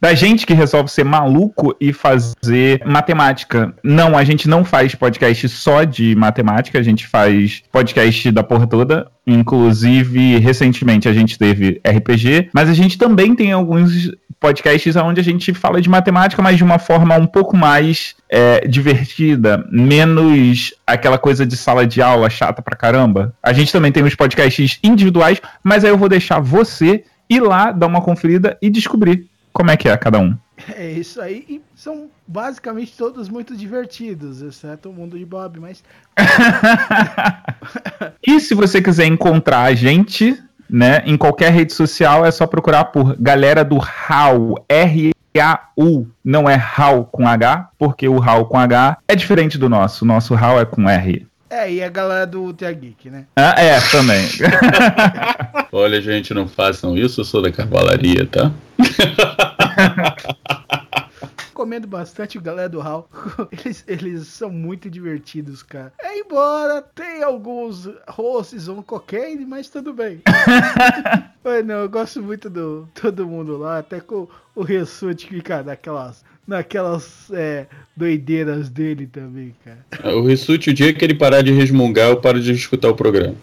Speaker 3: Da gente que resolve ser maluco e fazer matemática. Não, a gente não faz podcast só de matemática, a gente faz podcast da porra toda. Inclusive, recentemente a gente teve RPG, mas a gente também tem alguns podcasts onde a gente fala de matemática, mas de uma forma um pouco mais é, divertida, menos aquela coisa de sala de aula chata pra caramba. A gente também tem os podcasts individuais, mas aí eu vou deixar você ir lá, dar uma conferida e descobrir como é que é cada um.
Speaker 8: É isso aí. E são basicamente todos muito divertidos, exceto o mundo de Bob, mas.
Speaker 3: E se você quiser encontrar a gente, né, em qualquer rede social, é só procurar por Galera do HAU, R-A-U, não é HAU com H, porque o HAU com H é diferente do nosso, o nosso HAU é com R.
Speaker 8: É, e a galera do Tia Geek, né?
Speaker 3: Ah, é, também.
Speaker 9: Olha, gente, não façam isso, eu sou da cavalaria, tá?
Speaker 8: Recomendo bastante o galera do HAL. Eles, eles são muito divertidos, cara. É, embora tenha alguns hosts on cocaine, mas tudo bem. mas não, eu gosto muito do todo mundo lá, até com o Ressute que fica naquelas, naquelas é, doideiras dele também, cara.
Speaker 9: O Rissuti, o dia que ele parar de resmungar, eu paro de escutar o programa.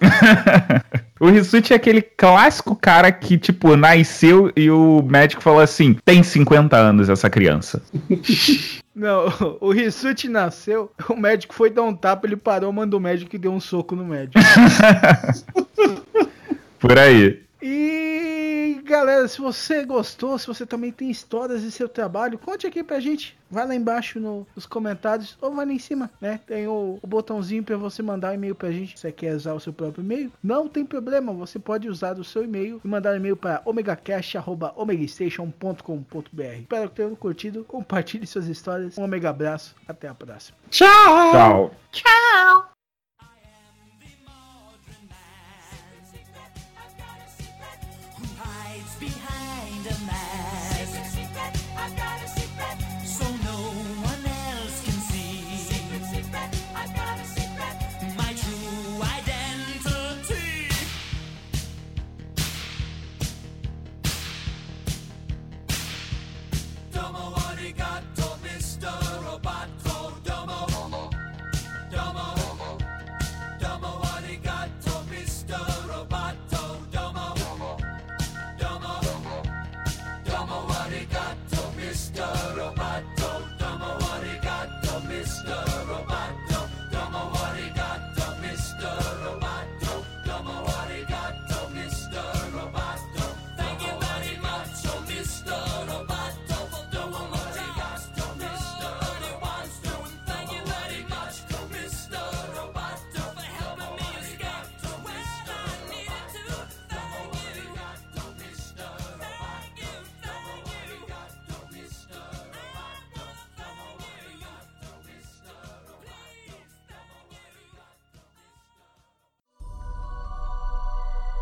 Speaker 3: O Rissuti é aquele clássico cara que, tipo, nasceu e o médico falou assim: tem 50 anos essa criança.
Speaker 8: Não, o Rissuti nasceu, o médico foi dar um tapa, ele parou, mandou o médico e deu um soco no médico.
Speaker 3: Por aí.
Speaker 8: E galera, se você gostou, se você também tem histórias de seu trabalho, conte aqui pra gente. Vai lá embaixo no- nos comentários ou vai lá em cima, né? Tem o, o botãozinho pra você mandar um e-mail pra gente. Se você quer usar o seu próprio e-mail, não tem problema. Você pode usar o seu e-mail e mandar um e-mail para omegacast.omegastation.com.br. Espero que tenham curtido. Compartilhe suas histórias. Um omega abraço. Até a próxima.
Speaker 3: Tchau.
Speaker 10: Tchau.
Speaker 7: hides